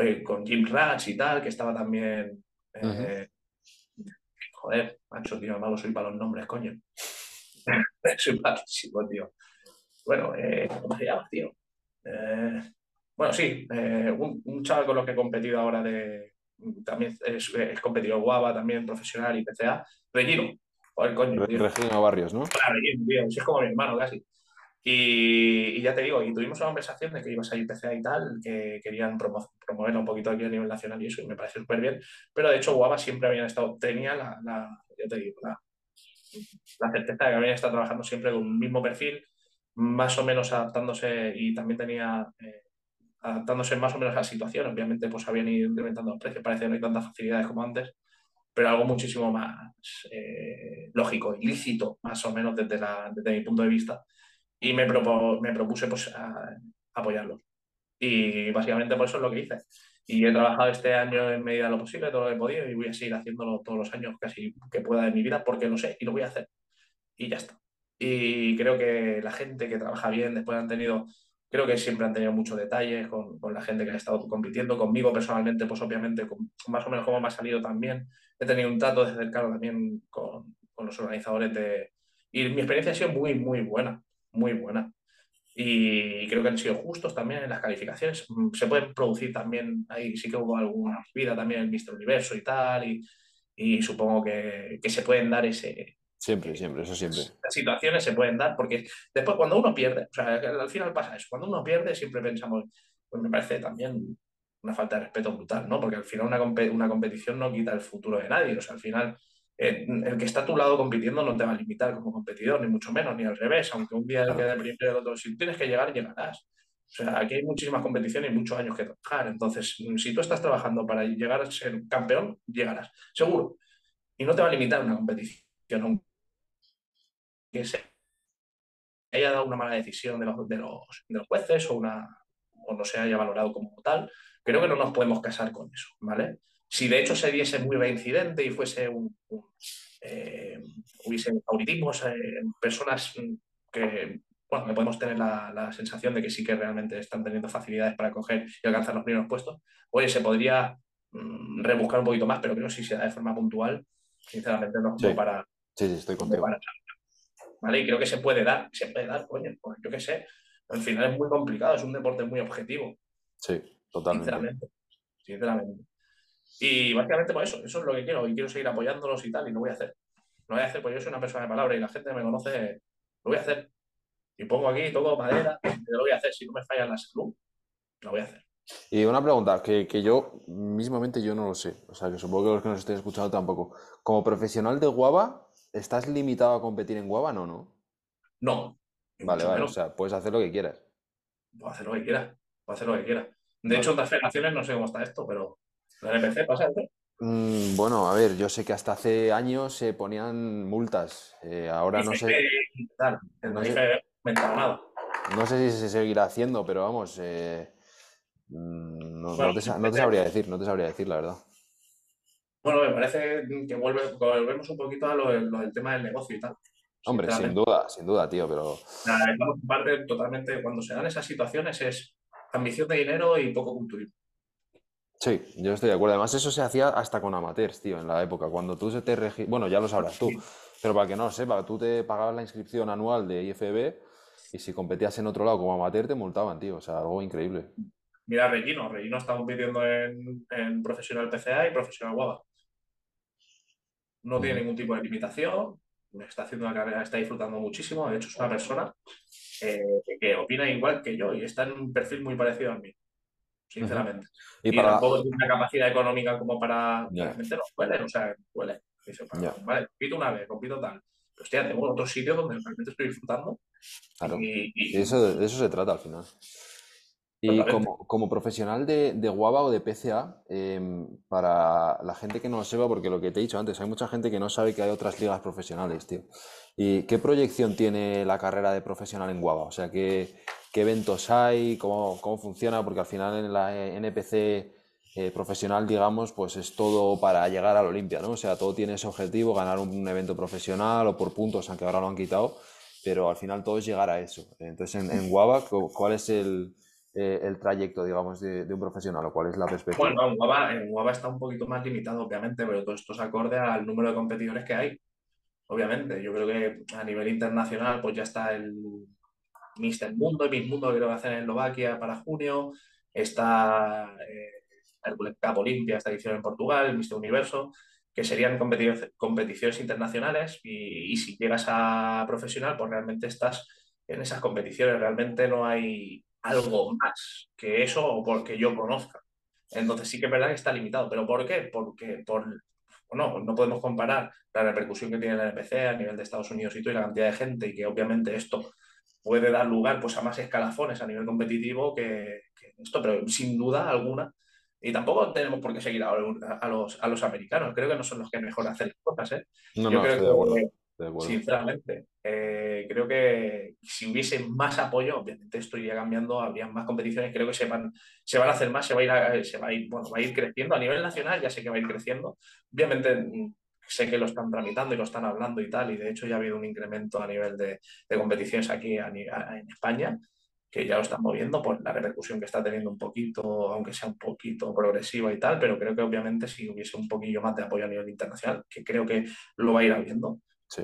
eh, con Jim Ratch y tal, que estaba también... Joder, macho, tío, malo soy para los nombres, coño. soy malísimo, tío. Bueno, ¿cómo se llama, tío? Eh, bueno, sí, eh, un, chaval con los que he competido ahora de. También es, es competidor Guava, también profesional y PCA. Regino. Joder, coño. Regino Barrios, ¿no? Claro, Regino, tío. es como mi hermano casi. Y, ya te digo, y tuvimos una conversación de que ibas a ir PCA y tal, que querían promoverlo un poquito aquí a nivel nacional y eso, y me parece súper bien. Pero de hecho, Guava siempre habían estado, tenía la, la ya te digo, la, la certeza de que habían estado trabajando siempre con un mismo perfil, más o menos adaptándose y también tenía eh, adaptándose más o menos a la situación. Obviamente, pues habían ido incrementando los precios, parece que no hay tantas facilidades como antes, pero algo muchísimo más eh, lógico, ilícito, más o menos desde, la, desde mi punto de vista. Y me, me propuse pues, apoyarlo. Y básicamente por eso es lo que hice. Y he trabajado este año en medida de lo posible, todo lo que he podido, y voy a seguir haciéndolo todos los años casi que pueda de mi vida, porque lo sé y lo voy a hacer. Y ya está. Y creo que la gente que trabaja bien, después han tenido, creo que siempre han tenido muchos detalles con, con la gente que ha estado compitiendo. Conmigo personalmente, pues obviamente, con, más o menos como me ha salido también, he tenido un trato de cercano también con, con los organizadores de... Y mi experiencia ha sido muy, muy buena, muy buena. Y creo que han sido justos también en las calificaciones. Mm, se pueden producir también, ahí sí que hubo alguna vida también en Mister Universo y tal, y, y supongo que, que, se pueden dar ese... Siempre, siempre, eso siempre. Las situaciones se pueden dar porque después cuando uno pierde, o sea, al final pasa eso, cuando uno pierde siempre pensamos, pues me parece también una falta de respeto brutal, ¿no? Porque al final una, una competición no quita el futuro de nadie, o sea, al final el que está a tu lado compitiendo no te va a limitar como competidor, ni mucho menos, ni al revés, aunque un día quede primero el otro, si tienes que llegar, llegarás. O sea, aquí hay muchísimas competiciones y muchos años que trabajar. Entonces, si tú estás trabajando para llegar a ser campeón, llegarás, seguro. Y no te va a limitar una competición, que se haya dado una mala decisión de los, de los, de los jueces o, una, o no se haya valorado como tal. Creo que no nos podemos casar con eso, ¿vale? Si de hecho se diese muy reincidente y fuese un, eh, hubiese favoritismos en personas que, bueno, que podemos tener la, la, sensación de que sí que realmente están teniendo facilidades para coger y alcanzar los primeros puestos, oye, se podría mmm, rebuscar un poquito más, pero creo que si se da de forma puntual, sinceramente no sí. para... Sí, sí, estoy contigo. Para, ¿Vale? Y creo que se puede dar, se puede dar, coño, pues yo qué sé. Al final es muy complicado, es un deporte muy objetivo. Sí, totalmente. Sinceramente. Sinceramente. Y básicamente por eso, eso es lo que quiero y quiero seguir apoyándolos y tal, y lo voy a hacer. Lo voy a hacer, porque yo soy una persona de palabra y la gente me conoce, lo voy a hacer. Y pongo aquí, toco madera, lo voy a hacer. Si no me falla la salud, lo voy a hacer. Y una pregunta, que, que, yo mismamente yo no lo sé, o sea que supongo que los que nos estén escuchando tampoco. Como profesional de guava, ¿estás limitado a competir en guava? No, ¿no? No. Vale, vale, menos. o sea, puedes hacer lo que quieras. Puedo hacer lo que quiera, puedo hacer lo que quiera. De vale. hecho, en otras federaciones no sé cómo está esto, pero ¿La NPC pasa esto? Mm, bueno, a ver, yo sé que hasta hace años se ponían multas. Eh, ahora no sé. No, sé nada. no sé si se seguirá haciendo, pero vamos. Eh, no, bueno, no, te, no, te, sabría decir, no te sabría decir, la verdad. Bueno, me parece que vuelve, volvemos un poquito a lo, lo del tema del negocio y tal. Hombre, sin duda, sin duda, tío, pero. Nada, parte totalmente, cuando se dan esas situaciones es ambición de dinero y poco culturismo. Sí, yo estoy de acuerdo. Además, eso se hacía hasta con amateurs, tío, en la época. Cuando tú se te regi... Bueno, ya lo sabrás tú, pero para que no lo sepa, tú te pagabas la inscripción anual de IFB y si competías en otro lado como amateur te multaban, tío. O sea, algo increíble. Mira, Regino. Regino está compitiendo en, en profesional PCA y profesional WABA. No tiene ningún tipo de limitación, está haciendo una carrera, está disfrutando muchísimo. De hecho, es una persona eh, que opina igual que yo y está en un perfil muy parecido a mí sinceramente. Uh -huh. Y, y para... tampoco tiene una capacidad económica como para Ya. meterlo, huele, o sea, huele. Dice, Ya. Vale, compito una vez, compito tal. Pero hostia, tengo otro sitio donde realmente estoy disfrutando. Claro. Y, y- De eso, de eso se trata al final. Y como, como profesional de, de Guava o de PCA, em, para la gente que no lo sepa, porque lo que te he dicho antes, hay mucha gente que no sabe que hay otras ligas profesionales, tío. ¿Y qué proyección tiene la carrera de profesional en Guava? O sea, ¿qué, qué eventos hay? ¿Cómo, cómo funciona? Porque al final en la NPC eh, profesional, digamos, pues es todo para llegar a la Olimpia, ¿no? O sea, todo tiene ese objetivo, ganar un evento profesional o por puntos, aunque ahora lo han quitado, pero al final todo es llegar a eso. Entonces, en, en Guava, cu- ¿cuál es el, eh, el trayecto, digamos, de, de un profesional o cuál es la perspectiva? Bueno, en Guava, en está un poquito más limitado, obviamente, pero todo esto es acorde al número de competidores que hay. Obviamente, yo creo que a nivel internacional, pues ya está el Mister Mundo y Miss Mundo que creo que hacen en Eslovaquia para junio. Está eh, Hercules Cup Olimpia, esta edición en Portugal, el Mister Universo, que serían competi- competiciones internacionales. Y, y si llegas a profesional, pues realmente estás en esas competiciones. Realmente no hay algo más que eso o porque yo conozca. Entonces sí que es verdad que está limitado. ¿Pero por qué? Porque por, bueno, no podemos comparar la repercusión que tiene la NPC a nivel de Estados Unidos y todo y la cantidad de gente y que obviamente esto puede dar lugar pues, a más escalafones a nivel competitivo que, que esto, pero sin duda alguna. Y tampoco tenemos por qué seguir a, a los, a los americanos. Creo que no son los que mejor hacen las cosas. ¿eh? No, Yo no, creo que Sinceramente, eh, creo que si hubiese más apoyo, obviamente esto iría cambiando, habría más competiciones, creo que se van, se van a hacer más, se va a ir, se va a ir, bueno, va a ir creciendo a nivel nacional, ya sé que va a ir creciendo. Obviamente mm, sé que lo están tramitando y lo están hablando y tal, y de hecho ya ha habido un incremento a nivel de, de competiciones aquí en España que ya lo están moviendo por la repercusión que está teniendo un poquito, aunque sea un poquito progresiva y tal, pero creo que obviamente si hubiese un poquillo más de apoyo a nivel internacional, que creo que lo va a ir habiendo,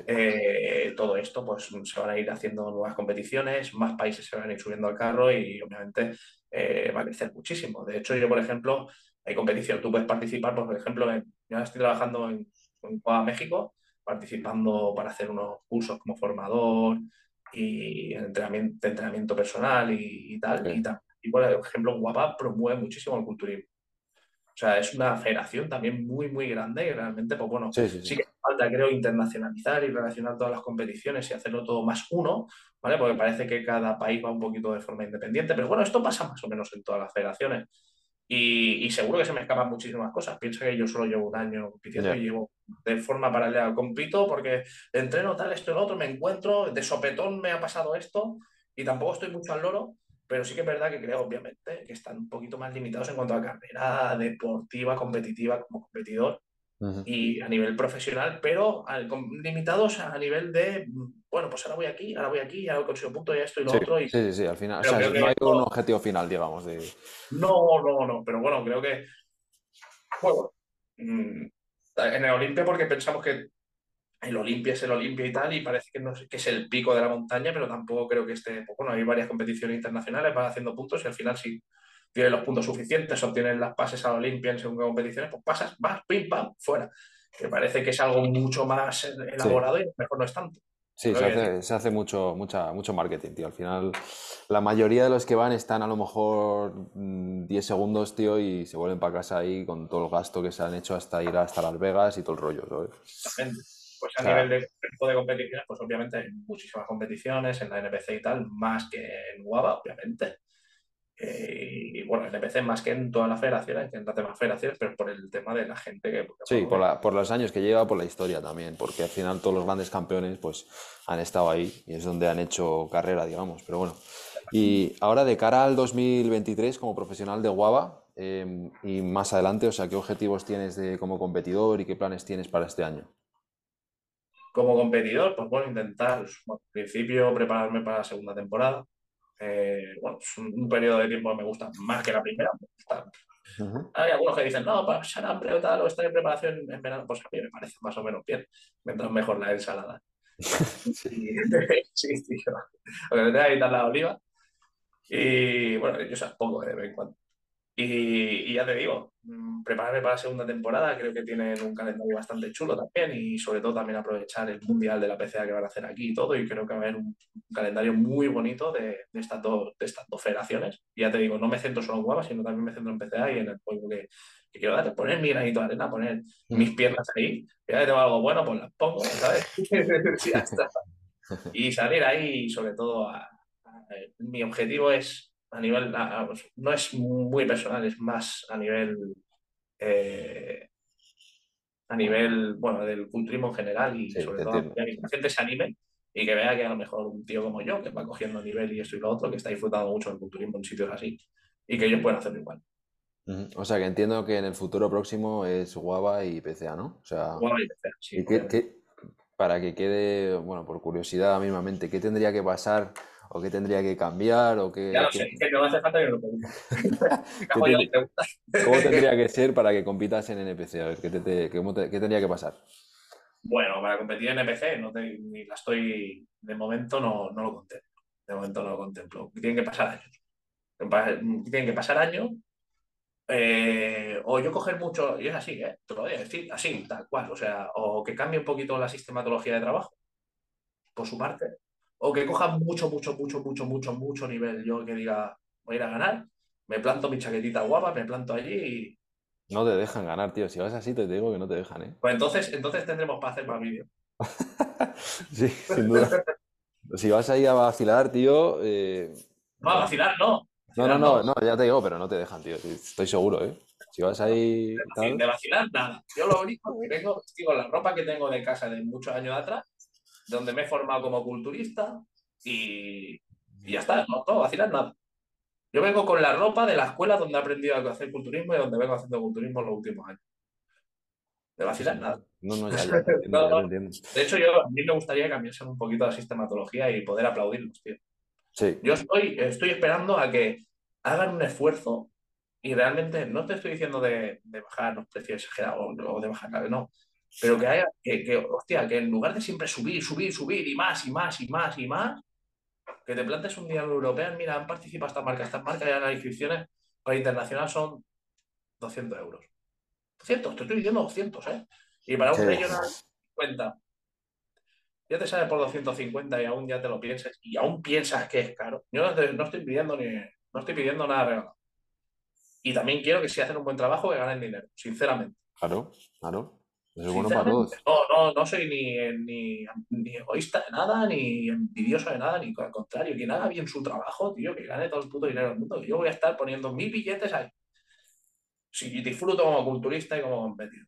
eh, todo esto pues se van a ir haciendo nuevas competiciones, más países se van a ir subiendo al carro y obviamente eh, va a crecer muchísimo. De hecho, yo, por ejemplo, hay competición, tú puedes participar, pues, por ejemplo, en, yo estoy trabajando en, en México, participando para hacer unos cursos como formador, y entrenamiento, de entrenamiento personal y, tal. Y, tal. y, por ejemplo, Guapa promueve muchísimo el culturismo. O sea, es una federación también muy, muy grande y realmente, pues bueno, sí, que falta, creo, internacionalizar y relacionar todas las competiciones y hacerlo todo más uno, ¿vale? Porque parece que cada país va un poquito de forma independiente, pero bueno, esto pasa más o menos en todas las federaciones. Y, seguro que se me escapan muchísimas cosas. Piensa que yo solo llevo un año compitiendo y llevo de forma paralela. Compito porque entreno tal, esto y lo otro, me encuentro, de sopetón me ha pasado esto y tampoco estoy mucho al loro, pero sí que es verdad que creo, obviamente, que están un poquito más limitados en cuanto a carrera deportiva, competitiva como competidor y a nivel profesional, pero limitados a nivel de, bueno, pues ahora voy aquí, ahora voy aquí, ahora consigo punto y esto y lo otro. Y... Sí, sí, sí, al final. o sea, no hay un objetivo final, digamos. De... No, no, no, pero bueno, creo que. Bueno, mm, en el Olimpia, porque pensamos que el Olimpia es el Olimpia y tal, y parece que, no, que es el pico de la montaña, pero tampoco creo que esté. Pues bueno, hay varias competiciones internacionales, van haciendo puntos y al final sí tienes los puntos suficientes, obtienes las pases a Olimpia en según competiciones, pues pasas, vas, pim, pam, fuera. Que parece que es algo mucho más elaborado y mejor no es tanto. Sí, se hace, mucho, mucha, mucho marketing, tío. Al final, la mayoría de los que van están a lo mejor 10 mm, segundos, tío, y se vuelven para casa ahí con todo el gasto que se han hecho hasta ir hasta Las Vegas y todo el rollo, Exactamente. Pues a nivel de, de competiciones, pues obviamente hay muchísimas competiciones en la NPC y tal, más que en UABA, obviamente. Eh, y bueno, en NPC más que en toda la federación, que en las demás federaciones, pero por el tema de la gente que... Sí, por, por, los años que lleva, por la historia también, porque al final todos los grandes campeones pues han estado ahí y es donde han hecho carrera, digamos, pero bueno. Y ahora de cara al 2023 como profesional de Guava em, y más adelante, o sea, ¿qué objetivos tienes de, como competidor y qué planes tienes para este año? Como competidor, pues bueno, intentar, al principio, prepararme para la segunda temporada, eh, bueno, es un, periodo de tiempo que me gusta más que la primera. Hay algunos que dicen, no, para pasar hambre o tal, o estar en preparación en verano, pues a mí me parece más o menos bien, mientras mejor la ensalada. sí, sí, tío. Porque te a quitar la oliva. Y bueno, yo sé poco de vez en cuando. Y, ya te digo, mm, prepararme para la segunda temporada, creo que tienen un calendario bastante chulo también y sobre todo también aprovechar el mundial de la PCA que van a hacer aquí y todo y creo que va a haber un, calendario muy bonito de, estas dos, de estas dos federaciones. Y ya te digo, no me centro solo en Guava, sino también me centro en PCA y en el juego que, quiero dar, poner mi granito de arena, poner mm. mis piernas ahí, ya que tengo algo bueno, pues las pongo, ¿sabes? Y salir ahí sobre todo mi objetivo es a nivel, pues, no es muy personal, es más a nivel, eh, a nivel, bueno, del culturismo en general y sobre todo que la gente se anime y que vea que a lo mejor un tío como yo, que va cogiendo nivel y esto y lo otro, que está disfrutando mucho del culturismo en sitios así y que ellos pueden hacerlo igual. O sea, que entiendo que en el futuro próximo es Guava y PCA, ¿no? O sea, Guava y PCA, sí. para que quede, bueno, por curiosidad mismamente, ¿qué tendría que pasar o qué tendría que cambiar o qué... Ya sé, que no hace falta que lo ¿Cómo tendría que ser para que compitas en NPC? A ver, ¿qué, tendría que pasar? Bueno, para competir en NPC no ni la estoy, de momento no, no, lo contemplo. De momento no lo contemplo. Tienen que pasar años. Tienen que pasar años. Eh, o yo coger mucho, y es así, ¿eh? Te lo voy a decir, así, tal cual. O sea, o que cambie un poquito la sistematología de trabajo, por su parte, o que coja mucho, mucho, mucho, mucho, mucho, mucho nivel. Yo que diga, voy a ir a ganar, me planto mi chaquetita guapa, me planto allí y. No te dejan ganar, tío. Si vas así, te digo que no te dejan, ¿eh? Pues entonces, entonces tendremos para hacer más vídeos. sí, sin duda. si vas ahí a vacilar, tío. Eh... No, a vacilar no. no, no, no, no, ya te digo, pero no te dejan, tío. Estoy seguro, ¿eh? Si vas ahí. De, vacilar, nada. Yo lo único que tengo, digo, la ropa que tengo de casa de muchos años atrás, donde me he formado como culturista y, y ya está, no, no vacilar nada. Yo vengo con la ropa de la escuela donde he aprendido a hacer culturismo y donde vengo haciendo culturismo en los últimos años. De vacilar nada. No, no, ya, ya, entiendo, No, ya no. entiendo. De hecho, yo a mí me gustaría cambiarse un poquito la sistematología y poder aplaudirlos, tío. Sí, Yo estoy, estoy esperando a que hagan un esfuerzo y realmente no te estoy diciendo de, de bajar los precios exagerados o, o de bajar no. Pero que haya, que, que, hostia, que en lugar de siempre subir, subir, subir y más y más y más y más, que te plantes un día en europeo, mira, han participado estas marcas, estas marcas ya las inscripciones para internacional son 200 euros. 200, te estoy diciendo 200, ¿eh? Y para un Sí. regional 50. Ya te sale por 250 y aún ya te lo piensas y aún piensas que es caro. Yo no, te- no estoy pidiendo ni no estoy pidiendo nada regalado. Y también quiero que si hacen un buen trabajo que ganen dinero, sinceramente. claro, claro. Eso es bueno para todos. Sinceramente, No, no, no soy ni, ni, ni egoísta de nada, ni envidioso de nada, ni al contrario. Quien haga bien su trabajo, tío, que gane todo el puto dinero del mundo. Yo voy a estar poniendo mil billetes ahí. Si disfruto como culturista y como competidor.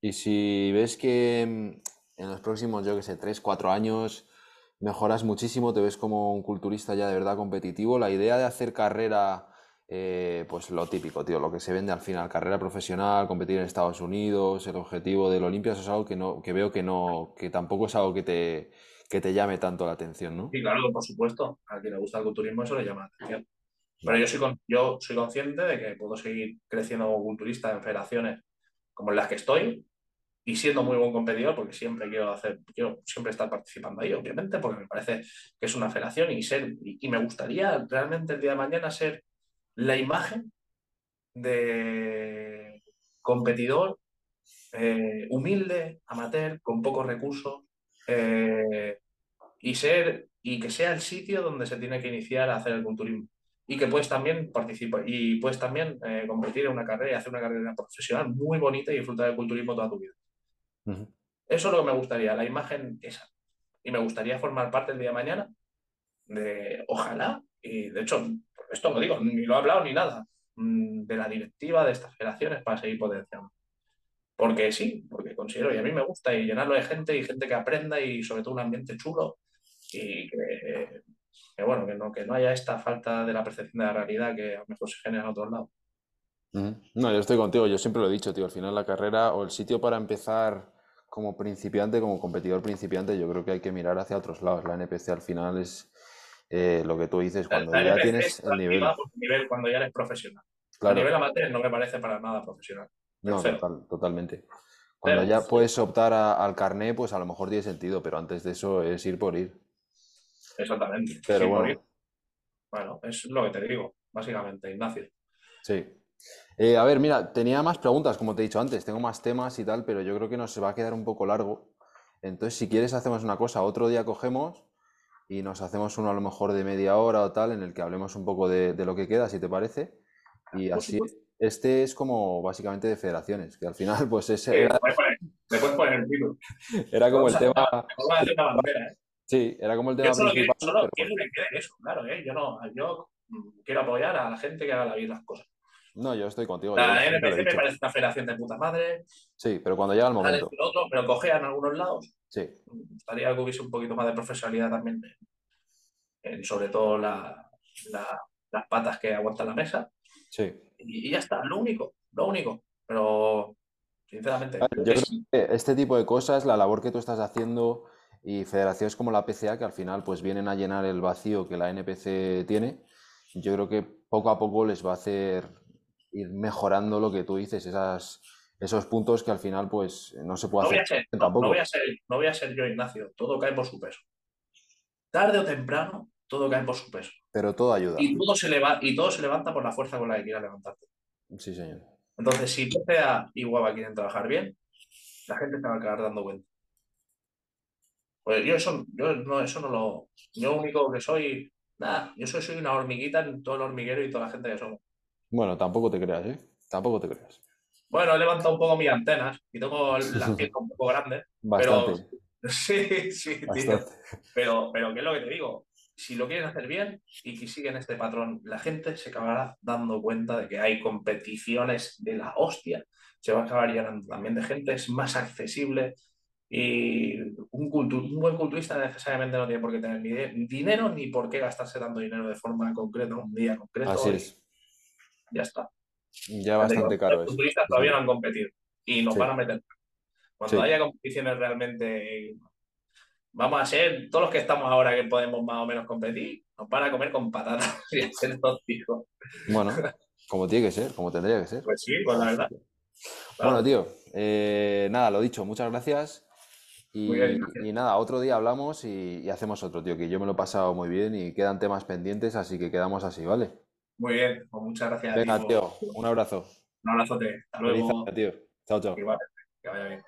Y si ves que mm, en los próximos, yo que sé, 3, 4 años mejoras muchísimo, te ves como un culturista ya de verdad competitivo, la idea de hacer carrera, eh, pues lo típico, tío, lo que se vende al final, carrera profesional, competir en Estados Unidos, el objetivo del Olimpia, eso es algo que no, que veo que no, que tampoco es algo que te, que te llame tanto la atención, ¿no? Y claro, por supuesto, a quien le gusta el culturismo eso le llama la atención. Pero yo soy, con- yo soy consciente de que puedo seguir creciendo como culturista en federaciones como en las que estoy y siendo muy buen competidor, porque siempre quiero hacer, quiero siempre estar participando ahí, obviamente, porque me parece que es una federación y ser, y, y me gustaría realmente el día de mañana ser la imagen de competidor eh, humilde, amateur, con pocos recursos, eh, y ser, y que sea el sitio donde se tiene que iniciar a hacer el culturismo. Y que puedes también participar, y puedes también eh, competir en una carrera y hacer una carrera profesional muy bonita y disfrutar del culturismo toda tu vida. Eso es lo que me gustaría, la imagen esa. Y me gustaría formar parte el día de mañana de, ojalá, y de hecho, esto no digo, ni lo he hablado ni nada, mm, de la directiva de estas federaciones para seguir potenciando. Porque sí, porque considero, y a mí me gusta, y llenarlo de gente, y gente que aprenda, y sobre todo un ambiente chulo, y que, bueno, que no, que no haya esta falta de la percepción de la realidad que a lo mejor se genera en otros lados. Ujú. No, yo estoy contigo, yo siempre lo he dicho, tío, al final la carrera o el sitio para empezar como principiante, como competidor principiante, yo creo que hay que mirar hacia otros lados. La NPC al final es eh, lo que tú dices, cuando La ya tienes el nivel. por nivel cuando ya eres profesional. A Claro, nivel amateur no me parece para nada profesional. no, total- totalmente. Cuando Cero. ya puedes optar a- al carné, pues a lo mejor tiene sentido, pero antes de eso es ir por ir. Exactamente. Pero por bueno. ir. Bueno, es lo que te digo, básicamente, Ignacio. Sí. Eh, a ver, mira, tenía más preguntas, como te he dicho antes, tengo más temas y tal, pero yo creo que nos va a quedar un poco largo. Entonces, si quieres, hacemos una cosa, otro día cogemos y nos hacemos uno a lo mejor de media hora o tal, en el que hablemos un poco de, de lo que queda, si te parece. Y Por así, supuesto. este es como básicamente de federaciones, que al final, pues ese Eh, era, Le puedes poner el título. era como el tema, a hacer una bandera, ¿eh? sí, era como el Yo tema solo, quiero, principal, solo pero quiero que quede eso, claro, ¿eh? Yo, no, yo quiero apoyar a la gente que haga bien las cosas. No, yo estoy contigo, La NPC me parece una federación de puta madre, Sí, pero cuando llega el momento, otro, pero cogea en algunos lados. sí, Me gustaría que hubiese un poquito más de profesionalidad también, en, sobre todo la- la- las patas que aguantan la mesa. sí. Y, y ya está, lo único, lo único. Pero, sinceramente, Yo creo que este tipo de cosas, la labor que tú estás haciendo y federaciones como la PCA, que al final pues vienen a llenar el vacío que la NPC tiene, yo creo que poco a poco les va a hacer ir mejorando lo que tú dices, esas, esos puntos que al final pues no se puede No voy, hacer a ser, no, tampoco. no voy a ser, no voy a ser yo, Ignacio. Todo cae por su peso. Tarde o temprano, todo cae por su peso. Pero todo ayuda. Y todo se, leva- y todo se levanta por la fuerza con la que quiera levantarte. Sí, señor. Entonces, si PCA y Guava quieren trabajar bien, la gente se va a acabar dando cuenta. Pues yo eso, yo no, eso no lo. Yo único que soy. Nada, yo soy, soy una hormiguita en todo el hormiguero y toda la gente que somos. Bueno, tampoco te creas, ¿eh? Tampoco te creas. Bueno, he levantado un poco mis antenas y tengo las piernas un poco grandes. Pero Bastante, sí, sí, tío. Pero, pero ¿qué es lo que te digo? Si lo quieren hacer bien y que siguen este patrón, la gente se acabará dando cuenta de que hay competiciones de la hostia. Se va a acabar llenando también de gente, es más accesible. Y un, un buen culturista necesariamente no tiene por qué tener ni dinero ni por qué gastarse tanto dinero de forma concreta, un día concreto. Así es. Ya está. Ya bastante caro. Los culturistas todavía no han competido y nos van a meter. Cuando haya competiciones realmente vamos a ser todos los que estamos ahora que podemos más o menos competir, nos van a comer con patatas y a ser tóxicos. Bueno, como tiene que ser, como tendría que ser. Pues sí, pues la verdad. Bueno, tío, eh, nada, lo dicho, muchas gracias. Y, nada, otro día hablamos y, hacemos otro, tío, que yo me lo he pasado muy bien y quedan temas pendientes, así que quedamos así, ¿vale? Muy bien, pues muchas gracias. Venga, tío, un abrazo. Un abrazote. Hasta luego. tío. Chao, chao. Igual, que vaya bien.